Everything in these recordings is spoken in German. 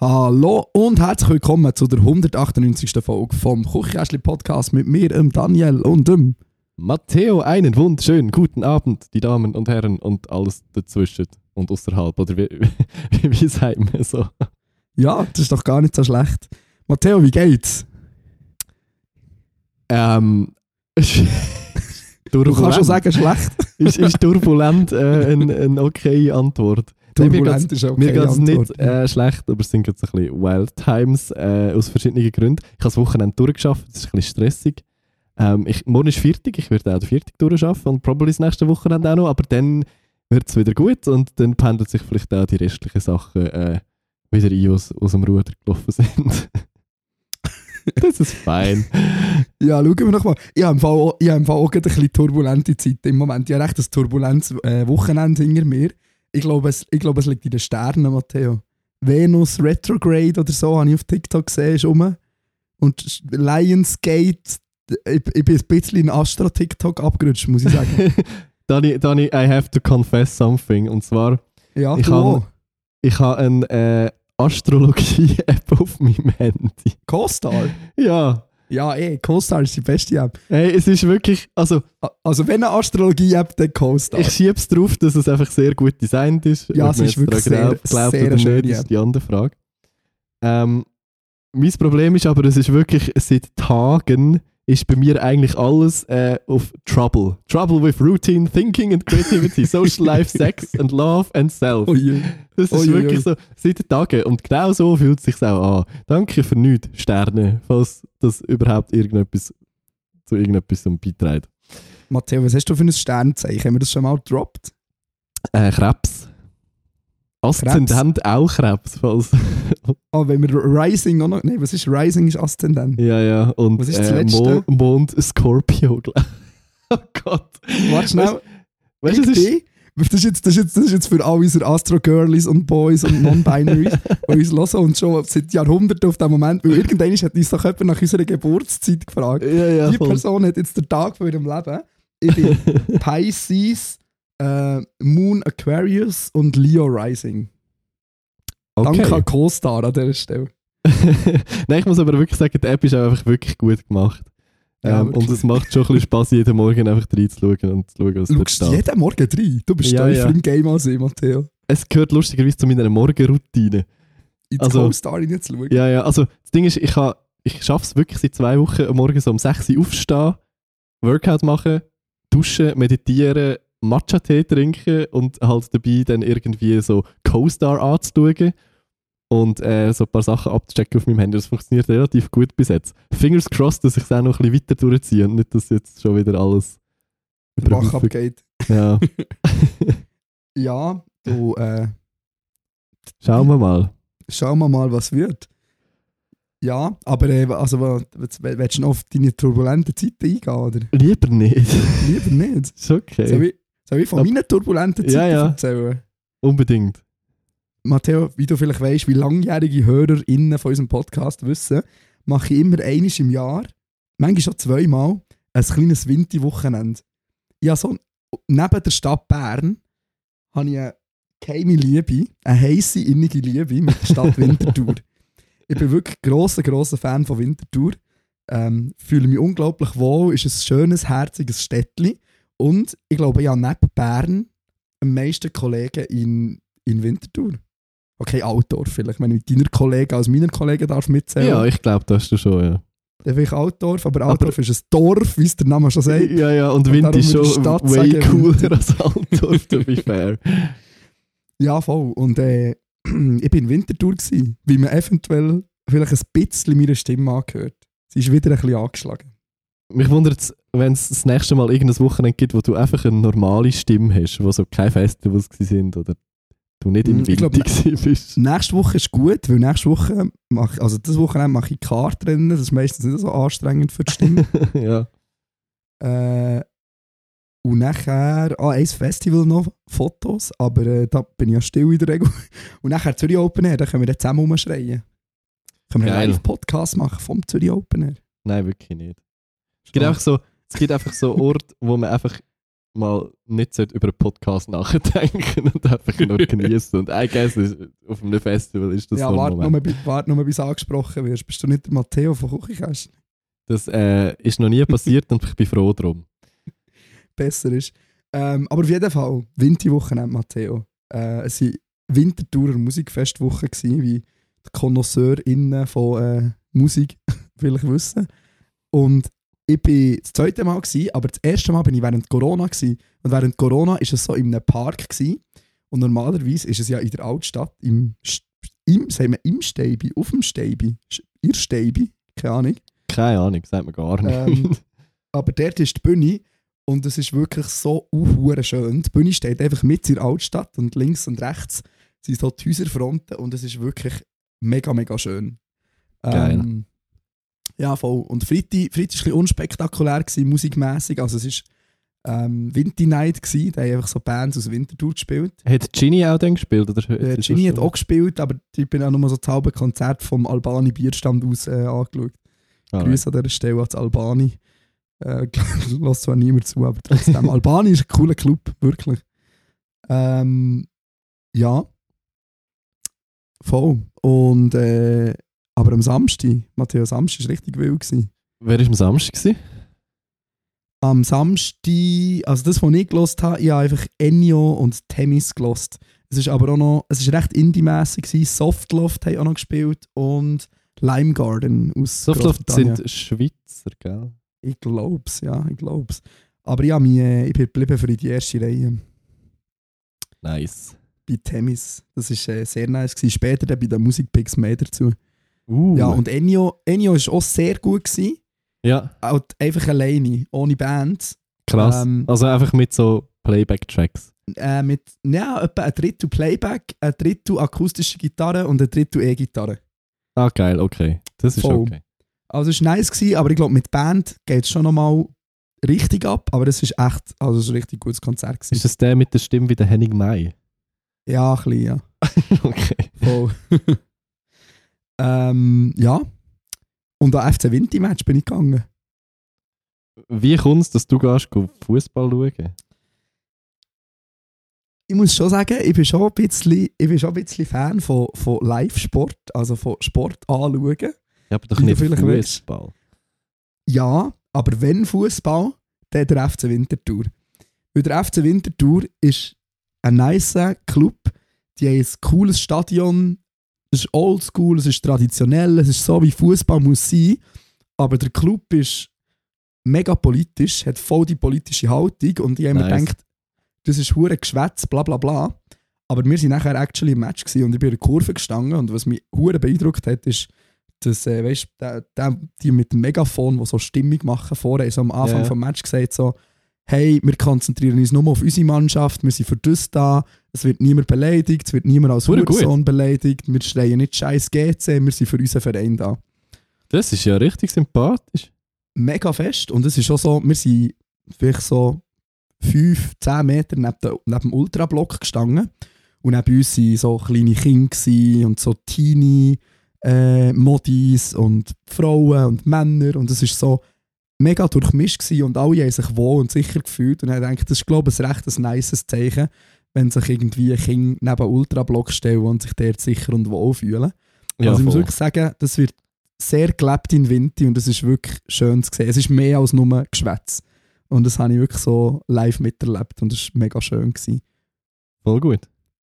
Hallo und herzlich willkommen zu der 198. Folge vom Küchenkästli Podcast mit mir, dem Daniel und dem. Matteo, einen wunderschönen guten Abend, die Damen und Herren und alles dazwischen und außerhalb. Oder wie, wie, sagt man so? Ja, das ist doch gar nicht so schlecht. Matteo, wie geht's? Ähm. Du kannst schon sagen, schlecht. ist, ist turbulent äh, eine ein okay Antwort. Nein, mir geht es nicht äh, schlecht, aber es sind jetzt ein bisschen Wild Times äh, aus verschiedenen Gründen. Ich habe das Wochenende durchgeschafft, es ist ein bisschen stressig. Ähm, ich, morgen ist Viertag, ich werde auch den Viertag durchschaffen und probably das nächste Wochenende auch noch, aber dann wird es wieder gut und dann pendelt sich vielleicht auch die restlichen Sachen äh, wieder ein, aus, aus dem Ruder gelaufen sind. das ist fein. Ja, schauen wir noch mal. Ich habe im Fall, auch- ich habe im Fall auch gerade ein bisschen turbulente Zeit im Moment. Ich habe recht ein turbulentes äh, Wochenende hinter mir. Ich glaube, es, ich glaube, es liegt in den Sternen, Matteo. Venus Retrograde oder so, habe ich auf TikTok gesehen, ist rum. Und Lionsgate, ich, ich bin ein bisschen in Astro-TikTok abgerutscht, muss ich sagen. Dani, Dani, I have to confess something und zwar Ja, Ich habe- habe eine äh, Astrologie-App auf meinem Handy. Co-Star? Ja. Ja, eh, Co-Star ist die beste App. Hey, es ist wirklich, also Also wenn eine Astrologie-App, dann Co-Star. ich schiebe es drauf, dass es einfach sehr gut designt ist. Ja, Ob es ist wirklich daran glaubt, sehr- glaubt sehr oder nicht, App. ist die andere Frage. Ähm, mein Problem ist aber, es ist wirklich seit Tagen ist bei mir eigentlich alles äh, auf Trouble. Trouble with routine, thinking and creativity, social life, sex and love and self. Oh je. Das ist ui, wirklich ui. so seit Tagen. Und genau so fühlt es sich auch an. Danke für nichts, Sterne, falls das überhaupt irgendetwas zu irgendetwas beiträgt. Matteo, was hast du für ein Sternzeichen? Haben wir das schon mal gedroppt? Äh, Krebs. Aszendent auch Krebs. Falls. Oh, wenn wir Rising auch noch. Nein, was ist Rising? Ist Aszendent. ja, ja. Und Was ist das äh, Letzte? Mo Mond Scorpio. glaub- oh Gott. Warte schnell. Weißt du, ich es ist. Das ist, jetzt, das, ist jetzt, das ist jetzt für all unsere Astro-Girlies und Boys und Non-Binaries, die uns hören und schon seit Jahrhunderten auf den Moment, weil irgendwann hat uns doch jemand nach unserer Geburtszeit gefragt. Ja, ja, Die. Person hat jetzt den Tag von ihrem Leben. Ich bin Pisces, äh, Moon Aquarius und Leo Rising. Danke Okay. an Co-Star an dieser Stelle. Nein, ich muss aber wirklich sagen, die App ist auch einfach wirklich gut gemacht. Ja, Ähm, und es macht schon ein bisschen Spaß, jeden Morgen einfach reinzuschauen und zu schauen, was dort Schaust du steht. jeden Morgen rein? Du bist Ja, tiefer ja. im Game als ich, Matteo. Es gehört lustigerweise zu meiner Morgenroutine. In Also- Co-Star reinzuschauen. Ja, ja, also das Ding ist, ich, ich schaffe es wirklich seit zwei Wochen am Morgen so um 6 Uhr aufstehen, Workout machen, duschen, meditieren, Matcha-Tee trinken und halt dabei dann irgendwie so Co-Star anzuschauen und äh, so ein paar Sachen abzuchecken auf meinem Handy. Das funktioniert relativ gut bis jetzt. Fingers crossed, dass ich es auch noch ein bisschen weiter durchziehe und nicht, dass jetzt schon wieder alles Haufen- abgeht. Ja, Ja, du, äh, schauen wir mal. schauen wir mal, was wird. Ja, aber äh, also, willst willst du noch auf deine turbulenten Zeiten eingehen, oder? Lieber nicht. Lieber nicht. ist okay. Soll ich, soll ich von Ab- meinen turbulenten Ja, Zeiten ja. erzählen? Unbedingt. Matteo, wie du vielleicht weißt, wie langjährige HörerInnen von unserem Podcast wissen, mache ich immer einmal im Jahr, manchmal schon zweimal, ein kleines Winterwochenende. Ja, so neben der Stadt Bern habe ich eine geheime Liebe, eine heisse, innige Liebe mit der Stadt Winterthur. ich bin wirklich grosser, grosser Fan von Winterthur. Ähm, fühle mich unglaublich wohl, ist ein schönes, herziges Städtli. Und ich glaube, habe neben Bern am meisten Kollegen in, in Winterthur. Okay, Altdorf vielleicht, wenn ich mit deiner Kollegen als meiner Kollegen darf mitzählen. Ja, ich glaube, das hast du schon, ja. Dann vielleicht Altdorf, aber Altdorf ist ein Dorf, wie es der Name schon sagt. Ja, ja, und Und Wind ist schon ich Stadt way sagen, cooler als Altdorf, to be fair. Ja, voll. Und äh, ich bin in Winterthur, gewesen, wie man eventuell vielleicht ein bisschen meiner Stimme angehört. Sie ist wieder ein bisschen angeschlagen. Mich wundert es, wenn es das nächste Mal irgendein Wochenende gibt, wo du einfach eine normale Stimme hast, wo so keine Festivals sind oder du nicht Mm, ich Wind glaub, gewesen bist. Nächste Woche ist gut, weil nächste Woche, mache, also das Wochenende mache ich Kartrennen, das ist meistens nicht so anstrengend für die Stimme. ja. Äh, und nachher, ah, ein Festival noch, Fotos, aber äh, da bin ich ja still in der Regel. Und nachher Zürich Open Air, da können wir dann zusammen rumschreien. Können wir einen Live-Podcast machen vom Zürich Open Air. Nein, wirklich nicht. Es gibt einfach so, es gibt einfach so Orte, wo man einfach mal nicht über einen Podcast nachdenken und einfach nur genießen. Und I guess, ist- auf einem Festival ist das ja, so ein warte Moment. nur, warte nur, bis du angesprochen wirst. Bist du nicht der Matteo von Küchenkästchen? Das äh, ist noch nie passiert und ich bin froh drum. Besser ist. Ähm, aber auf jeden Fall, Winterwochenende, Matteo. Äh, es waren Wintertourer Musikfestwochen, gewesen, wie die KonnoisseurInnen von äh, Musik vielleicht wissen. Und ich war das zweite Mal, gewesen, aber das erste Mal bin ich während Corona. Gewesen. Und während Corona war es so in einem Park. Gewesen. Und normalerweise ist es ja in der Altstadt, im, im, sagen wir, im Steibi, auf dem Steibi, ihr Steibi, keine Ahnung. Keine Ahnung, sagt man gar nicht. Ähm, aber dort ist die Bühne und es ist wirklich so unhure schön. Die Bühne steht einfach mit in der Altstadt und links und rechts sind so die Häuserfronten und es ist wirklich mega, mega schön. Geil. Ja, voll. Und Freitag, Freitag war ein bisschen unspektakulär, musikmässig. Also es war ähm, Winter Night, gewesen. da haben einfach so Bands aus Winterthur gespielt. hat Ginny auch dann gespielt? Oder Äh, Ginny hat auch gespielt, aber ich bin auch nur so das halbe Konzert vom Albani Bierstand aus äh, angeschaut. Ah, Grüße an dieser Stelle an das Albani. Äh, Lass zwar niemand zu, aber trotzdem. Albani ist ein cooler Club, wirklich. Ähm, ja. Voll. Und, äh, aber am Samstag, Matteo, Samstag war richtig wild. Gewesen. Wer war am Samstag? Gewesen? Am Samstag, also das, was ich gelost habe, ich habe einfach Ennio und Temis gelost. Es ist aber auch noch, es ist recht indie-mässig. Softloft haben auch noch gespielt und Lime Garden aus Softloft sind Schweizer, gell? Ich glaub's, ja, ich glaub's. Aber ich, hab mich, ich bin geblieben für die erste Reihe Nice. bei Temis. Das war äh, sehr nice. Gewesen. Später dann bei den Musikpicks mehr dazu. Uh. Ja, und Ennio, Ennio war auch sehr gut. Gewesen. ja, Auch einfach alleine, ohne Band. krass. Ähm, also einfach mit so Playback-Tracks. Äh, mit ja, etwa ein Drittel Playback, ein Drittel akustische Gitarre und ein Drittel E-Gitarre. Ah, geil, okay. Das ist Voll. okay. Also es war nice, gewesen, aber ich glaube, mit Band geht es schon nochmal richtig ab. Aber es ist echt, also es ist ein richtig gutes Konzert. Gewesen. Ist das der mit der Stimme wie der Henning May? Ja, ein bisschen, ja. okay. Voll. ähm, ja. Und an FC Vinti-Match bin ich gegangen. Wie kommt es, dass du gehst Fußball schauen? Ich muss schon sagen, ich bin schon ein bisschen, ich bin schon ein bisschen Fan von, von Live-Sport, also von Sport anschauen. Ja, aber doch nicht. Fußball. Ja, aber wenn Fußball, dann der FC Winterthur. Weil der FC Winterthur ist ein nicer Club, die haben ein cooles Stadion, es ist oldschool, es ist traditionell, es ist so wie Fußball muss sein, aber der Club ist mega politisch, hat voll die politische Haltung und ich habe mir Nice. gedacht, das ist hure Geschwätz, bla bla bla. Aber wir sind nachher actually im Match und ich bin in der Kurve gestanden und was mich hure beeindruckt hat, ist, dass, äh, weißt, der, der, die mit dem Megafon, die so Stimmung machen, vorher so am Anfang Ja. vom Match gesagt so, hey, wir konzentrieren uns nur auf unsere Mannschaft, wir sind für das da, es wird niemand beleidigt, es wird niemand als. Hurensohn beleidigt, wir schreien nicht scheiß GC, wir sind für unseren Verein da. Das ist ja richtig sympathisch. Mega fest und es ist auch so, wir sind vielleicht so 5, 10 Meter neben, der, neben dem Ultrablock gestanden und neben uns waren so kleine Kinder und so Teenie äh, Modis und Frauen und Männer und es ist so mega durchmischt gewesen und alle haben sich wohl und sicher gefühlt und ich denke, das ist glaube ich ein recht ein nices Zeichen, wenn sich irgendwie Kinder neben einen Ultrablock stellen und sich dort sicher und wohl fühlen. Ja, also ich muss wirklich sagen, das wird sehr gelebt in Winter und es ist wirklich schön zu sehen. Es ist mehr als nur Geschwätz. Und das habe ich wirklich so live miterlebt und es war mega schön. Gewesen. Voll gut.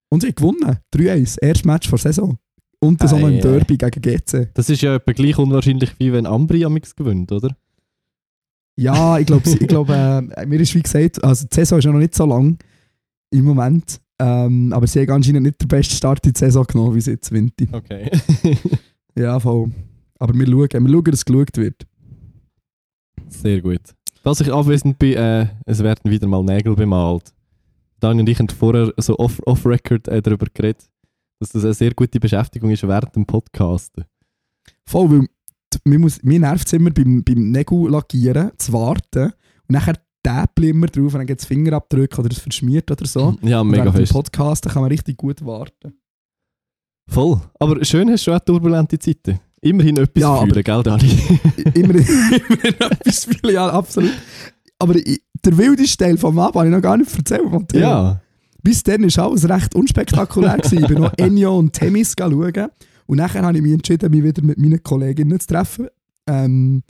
Und sie haben gewonnen. 3-1. Erstes Match vor Saison. Und das auch noch im Derby gegen GC. Das ist ja etwa gleich unwahrscheinlich, wie wenn Ambri amix gewinnt, oder? Ja, ich glaube, ich glaub, äh, mir ist wie gesagt, also die Saison ist ja noch nicht so lang im Moment. Ähm, aber sie haben anscheinend nicht den besten Start in die Saison genommen, wie sie jetzt Winter. Okay. Ja, voll. Aber wir schauen, wir schauen, dass es geschaut wird. Sehr gut. Dass ich abwesend bin, äh, es werden wieder mal Nägel bemalt. Dani und ich haben vorher so off- off-record äh, darüber geredet, dass das eine sehr gute Beschäftigung ist während dem Podcasten. Voll, weil mir, muss, mir nervt es immer beim, beim Nägel lackieren, zu warten Und nachher täppeln immer drauf und dann gibt es Fingerabdrücke oder es verschmiert oder so. Ja, mega fest. Podcast da kann man richtig gut warten. Voll. Aber schön hast du auch turbulente Zeiten. Immerhin etwas Ja, fühlen, gell, Dani? immer, immer etwas viel, ja, absolut. Aber ich, der wildeste Teil vom Abend habe ich noch gar nicht erzählt, Matteo. ja. Bis dann war alles recht unspektakulär. gewesen. Ich bin noch Ennio und Temis schauen. Und nachher habe ich mich entschieden, mich wieder mit meinen Kolleginnen zu treffen. Ähm,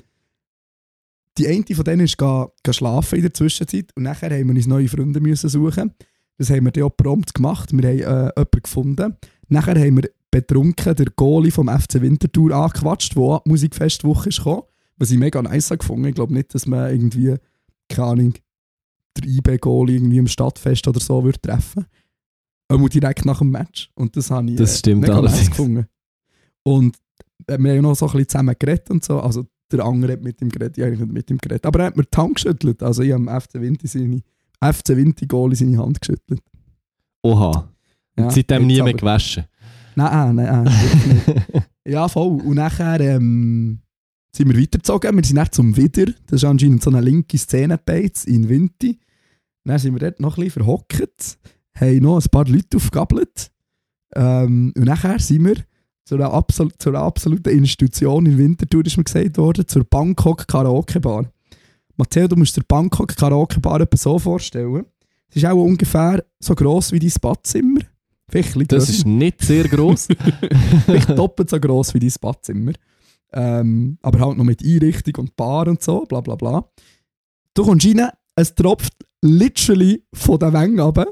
die eine von denen ist ga, ga schlafen in der Zwischenzeit. Und nachher haben wir uns neue Freunde müssen suchen. Das haben wir dann auch prompt gemacht. Wir haben äh, jemanden gefunden. Nachher haben wir betrunken den Goalie vom FC Winterthur angequatscht, der an die Musikfestwoche ist gekommen. Was ich mega nice habe gefunden. Ich glaube nicht, dass man irgendwie, keine Ahnung, der IB-Goalie irgendwie im Stadtfest oder so würde treffen. Einmal direkt nach dem Match. Und das habe ich Das stimmt mega nice gefunden. Und äh, wir haben noch so ein bisschen zusammen geredet und so. Also der andere hat mit ihm geredet, ich nicht mit ihm geredet. Aber er hat mir die Hand geschüttelt. Also ich habe FC Winti seine FC Winti Goalie seine Hand geschüttelt. Oha. Ja, Seitdem nie mehr aber- gewaschen. Nein, nein, nein. wirklich nicht. Ja, voll. Und nachher ähm, sind wir weitergezogen. Wir sind dann zum Wider. Das ist anscheinend so eine linke Szenenbeiz in Winti. Dann sind wir dort noch ein bisschen verhockt, haben noch ein paar Leute aufgegabelt. Ähm, und nachher sind wir zu einer, absol zu einer absoluten Institution in Winterthur, ist mir gesagt worden, zur Bangkok Karaoke Bar. Matteo, du musst dir Bangkok Karaoke Bar etwa so vorstellen. Es ist auch ungefähr so gross wie dein Badzimmer. Vielleicht Das ist nicht sehr gross. Vielleicht doppelt so gross wie dein Badzimmer. Ähm, aber halt noch mit Einrichtung und Bar und so, bla bla bla. Du kommst rein, es tropft literally von den Wängen runter.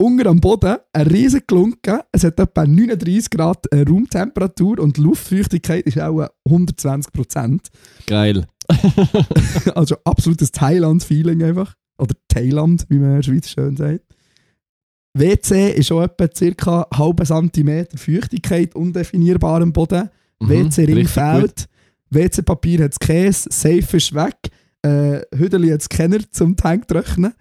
Unter am Boden ein riesen Klunken. Es hat etwa 39 Grad äh, Raumtemperatur und die Luftfeuchtigkeit ist auch 120 Prozent. Geil. also absolutes Thailand-Feeling einfach. Oder Thailand, wie man in der Schweiz schön sagt. WC ist auch etwa ca. halben Zentimeter Feuchtigkeit, undefinierbar am Boden. Mhm, WC-Ring fehlt. WC-Papier hat Käse, Safe ist weg. Äh, Hüdeli hat es Kenner zum Tank trocknen.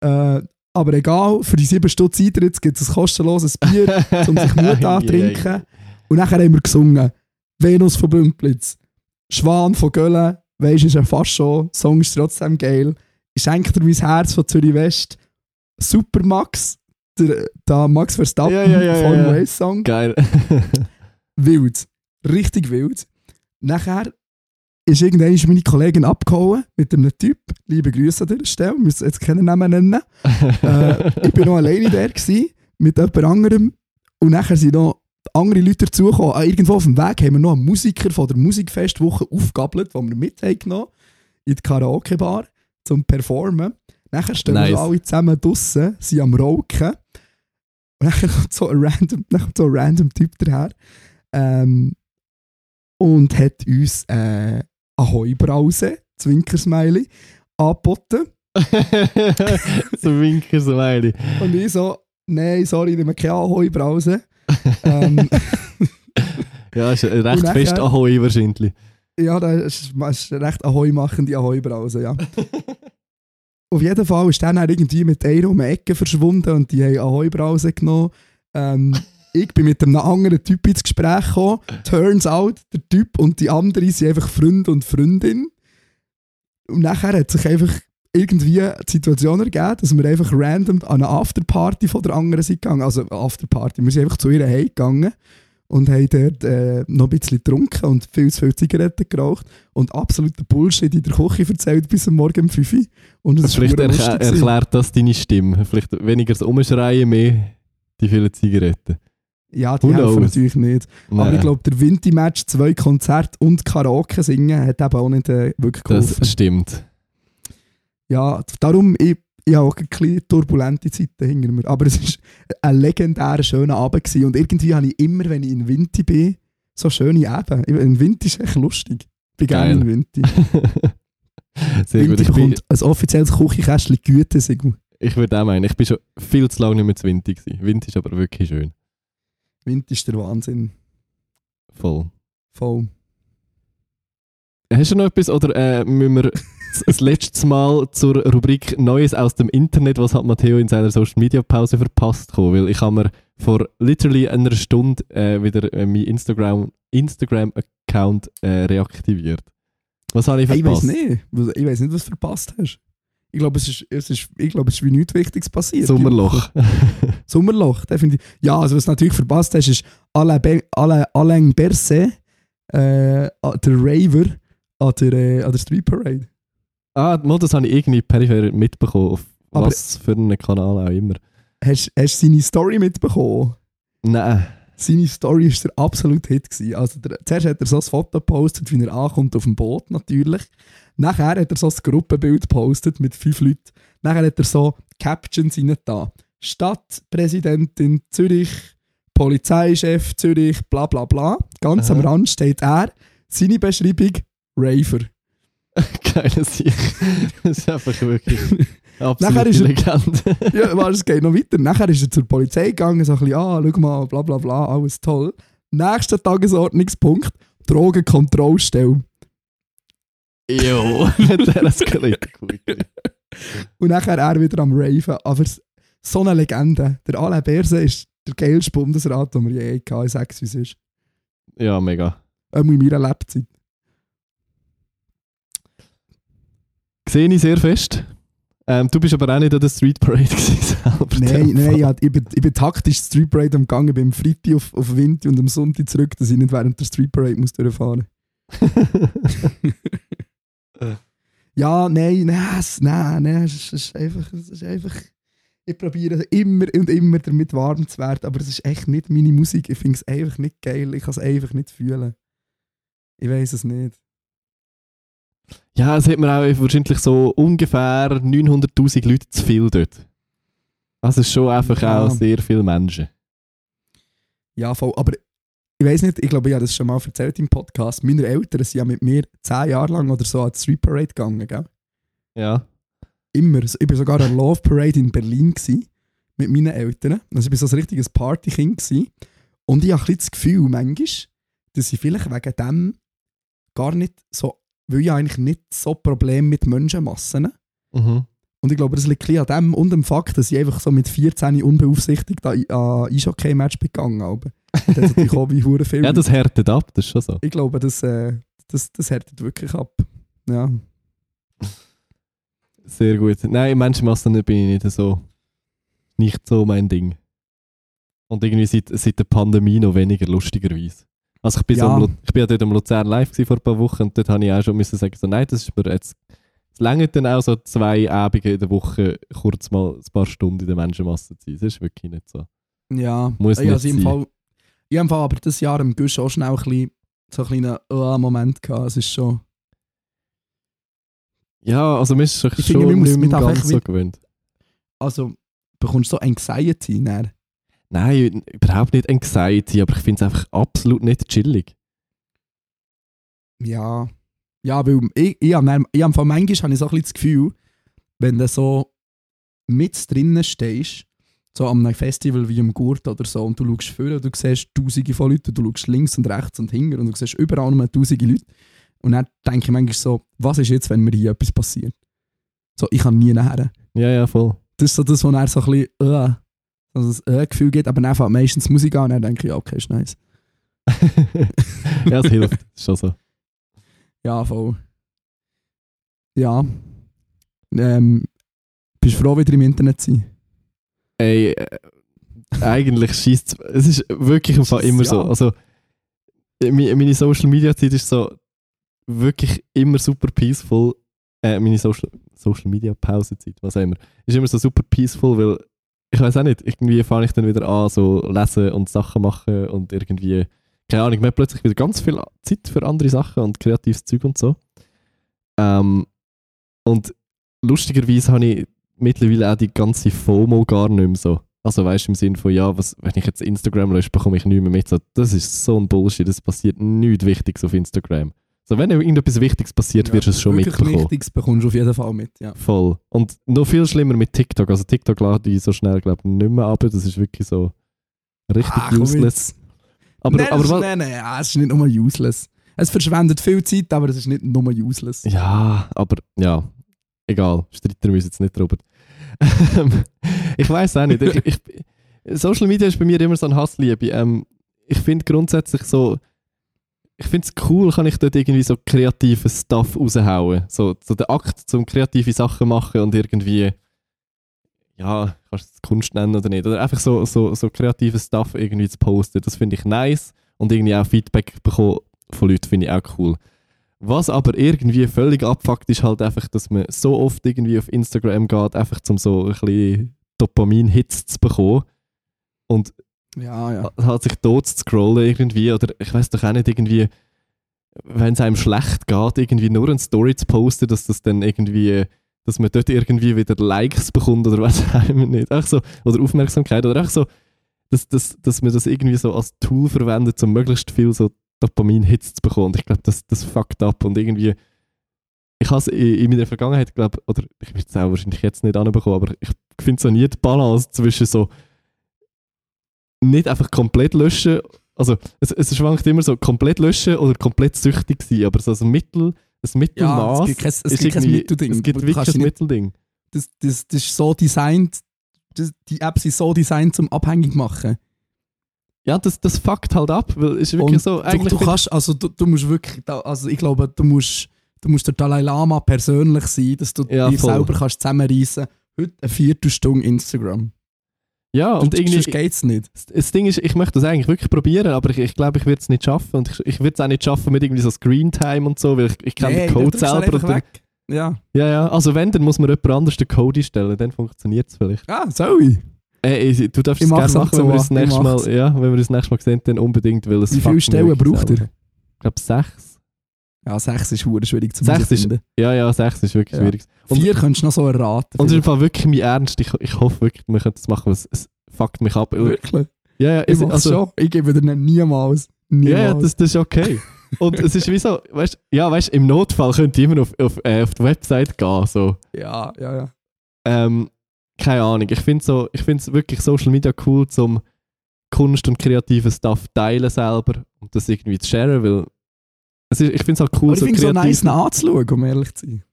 Äh, aber egal, für die 7 Stunden Eintritt gibt es ein kostenloses Bier, um sich Mut antrinken. Und nachher haben wir gesungen. Venus von Bümplitz, Schwan von Gölle, weisst ist ja fast schon, Song ist trotzdem geil. Ich schenke dir mein Herz von Zürich West. Supermax, der, der Max Verstappen ja, ja, ja, Formel ja. 1 Song. Geil. Wild. Richtig wild. Nachher ist irgendwann meine Kollegin abgehauen mit einem Typ. Liebe Grüße an dieser Stelle, wir müssen jetzt keinen Namen nennen. äh, ich war noch alleine da gewesen, mit jemand anderem. Und nachher sind noch andere Leute dazugekommen. Ah, irgendwo auf dem Weg haben wir noch einen Musiker von der Musikfestwoche aufgegabelt, den wir mit haben in die Karaoke-Bar zum Performen. Nachher stehen Nice. wir alle zusammen draussen, sind am Rauchen. Und dann kommt so ein random, kommt so ein random Typ daher ähm, und hat uns äh, Ahoi-Brause, Zwinkersmiley, angeboten. so Winker, so Meili. Und ich so, nein, sorry, ich nehme keine Ahoi-Brause. ähm, Ja, ist recht nachher- fest Ahoi wahrscheinlich. ja, das ist, ist recht Ahoi machende Ahoi-Brause, ja. Auf jeden Fall ist dann irgendwie mit einer um die Ecke verschwunden und die haben Ahoi-Brause genommen. Ähm, ich bin mit einem anderen Typ ins Gespräch gekommen. Turns out, der Typ und die andere sind einfach Freund und Freundin. Und nachher hat sich einfach irgendwie die Situation ergeben, dass wir einfach random an eine Afterparty von der anderen sind gegangen. Also Afterparty, wir sind einfach zu ihr heimgegangen und haben dort äh, noch ein bisschen getrunken und viel zu viele Zigaretten geraucht und absoluter Bullshit in der Küche erzählt bis am Morgen um 5 Uhr. Und es Vielleicht erk erklärt das deine Stimme. Vielleicht weniger das Umschreien, mehr die vielen Zigaretten. Ja, die Who helfen knows? natürlich nicht. Aber Nein, ich glaube, der Vinti-Match, zwei Konzerte und Karaoke singen, hat eben auch nicht äh, wirklich geholfen. das stimmt. Ja, darum, ich, ich habe auch ein bisschen turbulente Zeiten hinter mir. Aber es war ein legendärer, schöner Abend. Gewesen. Und irgendwie habe ich immer, wenn ich in Vinti bin, so schöne Abende. In Vinti ist echt lustig. Ich bin gerne in Vinti. Sehr gut. Ich, bin, bekommt ein offizielles Küchenkästchen Gütesiegel. ich würde auch meinen, ich bin schon viel zu lange nicht mehr zu Winter gewesen. Winter ist aber wirklich schön. Vinti ist der Wahnsinn. Voll. Voll. Hast du noch etwas oder äh, müssen wir das letzte Mal zur Rubrik Neues aus dem Internet, was hat Matteo in seiner Social Media Pause verpasst kommen? Weil ich habe mir vor literally einer Stunde äh, wieder äh, mein Instagram Instagram Account äh, reaktiviert. Was habe ich Hey, ich weiß verpasst? nicht. Ich weiß nicht, was du verpasst hast. Ich glaube, es ist, es ist, ich glaube, es ist wie nichts Wichtiges passiert. Sommerloch. Sommerloch, definitiv. Ja, also was du natürlich verpasst hast, ist Alain, Be Alain, Alain Berset, äh, der Raver an der, äh, an der Street Parade. ah, das habe ich irgendwie peripher mitbekommen, auf Aber- was für einen Kanal auch immer. Hast du seine Story mitbekommen? Nein. Seine Story war der absolute Hit. Gewesen. Also der, zuerst hat er so ein Foto gepostet, wie er ankommt auf dem Boot natürlich. Nachher hat er so ein Gruppenbild gepostet mit fünf Leuten. Nachher hat er so Captions da. Stadtpräsidentin Zürich, Polizeichef Zürich, bla bla bla. Ganz Aha. am Rand steht er. Seine Beschreibung, Raver. Keine Sicht. Das ist einfach wirklich absolute ist er- Legende. ja, warte, es geht noch weiter. Nachher ist er zur Polizei gegangen, so ein bisschen, ah, schau mal, bla bla bla, alles toll. Nächster Tagesordnungspunkt, Drogenkontrollstelle. Jo, der eskaliert gut. Und nachher er wieder am Raven. Aber so eine Legende. Der Alain Berse ist der geilste Bundesrat, den wir je hatten, sag's wie es ist. Ja, mega. Auch in meiner Lebzeit. Sehe ich sehr fest. Ähm, du bist aber auch nicht an der Street Parade selber. Nein, nein, ja, ich, bin, ich bin taktisch Street Parade ich bin am Freitag auf, auf Winter und am Sonntag zurück, dass ich nicht während der Street Parade muss durchfahren Ja, nein, es- nein, nein, es ist, einfach, es ist einfach. Ich probiere immer und immer damit warm zu werden, aber es ist echt nicht meine Musik. Ich finde es einfach nicht geil, ich kann es einfach nicht fühlen. Ich weiß es nicht. Ja, es hat mir auch wahrscheinlich so ungefähr 900'000 Leute zu viel dort. Also schon einfach Ja. auch sehr viele Menschen. Ja, voll. Aber ich weiß nicht, ich glaube, ich habe das schon mal erzählt im Podcast. Meine Eltern sind ja mit mir zehn Jahre lang oder so an die Street Parade gegangen, gell? Ja. Immer. Ich war sogar an Love Parade in Berlin gewesen, mit meinen Eltern. Also ich war so ein richtiges Partykind. gewesen. Und ich habe ein bisschen das Gefühl, manchmal, dass ich vielleicht wegen dem gar nicht so, weil ich eigentlich nicht so Probleme mit Menschenmassen Mhm. Und ich glaube, das liegt ein an dem und dem Fakt, dass ich einfach so mit 14 unbeaufsichtigt an an Eishockey-Match begangen habe. Das hat natürlich auch wie hure viel. Ja, das härtet ab, das ist schon so. ich glaube, das, äh, das, das härtet wirklich ab. Ja. Sehr gut. Nein, Menschenmassen bin ich nicht so. Nicht so mein Ding. Und irgendwie seit, seit der Pandemie noch weniger lustigerweise. Also ich bin, so Ja. am Lu- ich bin ja dort am Luzern live vor ein paar Wochen und dort habe ich auch schon müssen sagen, so, nein, das ist mir jetzt... Es längert dann auch so zwei Abende in der Woche kurz mal ein paar Stunden in der Menschenmasse zu sein. Das ist wirklich nicht so. Ja. Muss ich nicht also im. Fall, ich habe aber das Jahr im Gusch auch schnell ein bisschen, so einen kleinen uh, Moment gehabt. Es ist schon... Ja, also man ist sich Ich schon finde, man muss- nicht man mehr darf ganz echt so gewöhnt. Also, bekommst du so Anxiety dann? Nein, überhaupt nicht Anxiety, aber ich finde es einfach absolut nicht chillig. Ja. Ja, weil ich, ich habe dann- ich habe von manchmal habe ich so ein bisschen das Gefühl, wenn du so mit drinnen stehst, so an einem Festival wie im Gurt oder so, und du schaust vor und du siehst tausende von Leuten, du schaust links und rechts und hinten und du siehst überall nur tausende Leute. Und dann denke ich manchmal so, was ist jetzt, wenn mir hier etwas passiert? So, ich kann nie nachher. Ja, ja, voll. Das ist so das, wo er so ein bisschen, äh, also ein äh Gefühl gibt, aber dann fängt meistens Musik an und dann denke ich, okay, ist nice. ja, es hilft. Ist schon so. Ja, voll. Ja. Ähm, bist du froh, wieder im Internet zu sein? Ey, äh, eigentlich schießt es. ist wirklich im Fall immer so. Ja. Also, äh, meine Social Media Zeit ist so wirklich immer super peaceful. Äh, meine Social, Social Media Pausezeit, was auch immer, ist immer so super peaceful, weil ich weiß auch nicht, irgendwie fange ich dann wieder an, so lesen und Sachen machen und irgendwie, keine Ahnung, man hat plötzlich wieder ganz viel Zeit für andere Sachen und kreatives Zeug und so. Ähm, und lustigerweise habe ich mittlerweile auch die ganze FOMO gar nicht mehr so. Also weißt du, im Sinne von, ja, was, wenn ich jetzt Instagram lösche, bekomme ich nicht mehr mit. So, das ist so ein Bullshit, es passiert nichts Wichtiges auf Instagram. So, wenn irgendetwas Wichtiges passiert, wirst du es schon mitbekommen. Wichtiges bekommst du auf jeden Fall mit, ja. Voll. Und noch viel schlimmer mit TikTok. Also TikTok lade ich so schnell, glaube ich, nicht mehr ab. Das ist wirklich so richtig komm useless. Aber, nein, aber was, nein, nein, ja, es ist nicht nur useless. Es verschwendet viel Zeit, aber es ist nicht nur useless. Ja, aber ja, egal. Streiten wir uns jetzt nicht drüber. Ich weiß auch nicht. Ich, ich, Social Media ist bei mir immer so ein Hassliebe. Ähm, ich finde grundsätzlich so, ich finde es cool, kann ich dort irgendwie so kreativen Stuff raushauen. So, so der Akt zum kreative Sachen machen und irgendwie, ja, kannst du es Kunst nennen oder nicht. Oder einfach so, so, so kreativen Stuff irgendwie zu posten. Das finde ich nice. Und irgendwie auch Feedback bekommen von Leuten finde ich auch cool. Was aber irgendwie völlig abfuckt, ist halt einfach, dass man so oft irgendwie auf Instagram geht, einfach zum so ein bisschen Dopamin-Hits zu bekommen. Und Ja, ja. hat sich tot zu scrollen irgendwie oder ich weiß doch auch nicht irgendwie wenn es einem schlecht geht irgendwie nur eine Story zu posten dass das dann irgendwie dass man dort irgendwie wieder Likes bekommt oder was auch immer nicht einfach so oder Aufmerksamkeit oder einfach so dass, dass, dass man das irgendwie so als Tool verwendet um möglichst viel so Dopamin-Hits zu bekommen und ich glaube das, das fuckt ab und irgendwie ich habe es in, in meiner Vergangenheit glaube oder ich werde es auch wahrscheinlich jetzt nicht anbekommen aber ich finde so nie die Balance zwischen so nicht einfach komplett löschen. Also, es, es schwankt immer so komplett löschen oder komplett süchtig sein, aber so ein Mittel, ein Ja, Mittelmaß es gibt kein, es gibt kein Mittelding. Es gibt wirklich ein Mittelding. das, das, das ist so designt, das, die Apps sind so designt zum abhängig machen. Ja, das, das fuckt halt ab, weil es ist wirklich Und so, du, eigentlich du find- kannst, also du, du musst wirklich, also ich glaube, du musst, du musst der Dalai Lama persönlich sein, dass du Ja, dir voll. selber kannst zusammenreißen. Heute eine Viertelstunde Instagram. ja, und Und irgendwie, geht's nicht. das- Ding ist, ich möchte das eigentlich wirklich probieren, aber ich, ich glaube, ich würde es nicht schaffen und ich, ich würde es auch nicht schaffen mit irgendwie so Screen Time und so, weil ich, ich kenne Nee, den Code du selber. Und dann. Ja. ja, ja, also wenn, dann muss man jemand anders den Code einstellen, dann funktioniert es vielleicht. Ah, sorry. Äh, du darfst Ich es gerne machen, wenn wir das nächste Mal, ja, wenn wir das nächste Mal sehen, dann unbedingt, weil es Wie viele Stellen braucht ihr? Ich glaube sechs. Ja, sechs ist hure schwierig zu Sechs ist-. Ja, ja, sechs ist wirklich Ja. schwierig. Und- Vier könntest du noch so erraten. Und es ist im Fall wirklich mein Ernst. Ich, ich hoffe wirklich, wir können das machen, es, es fuckt mich ab. Wirklich? Ja, ja, Ich also, schon. Ich gebe dir niemals. Niemals. ja, ja das, das ist okay. Und es ist wie so, weißt ja, weißt im Notfall könnt ihr immer auf, auf, äh, auf die Website gehen. So. ja, ja, ja. Ähm, keine Ahnung. Ich finde so, ich wirklich Social Media cool, zum Kunst und kreativen Stuff teilen selber und das irgendwie zu sharen, weil es ist, ich finde es halt cool, Aber ich finde es so nice anzuschauen, um ehrlich zu sein.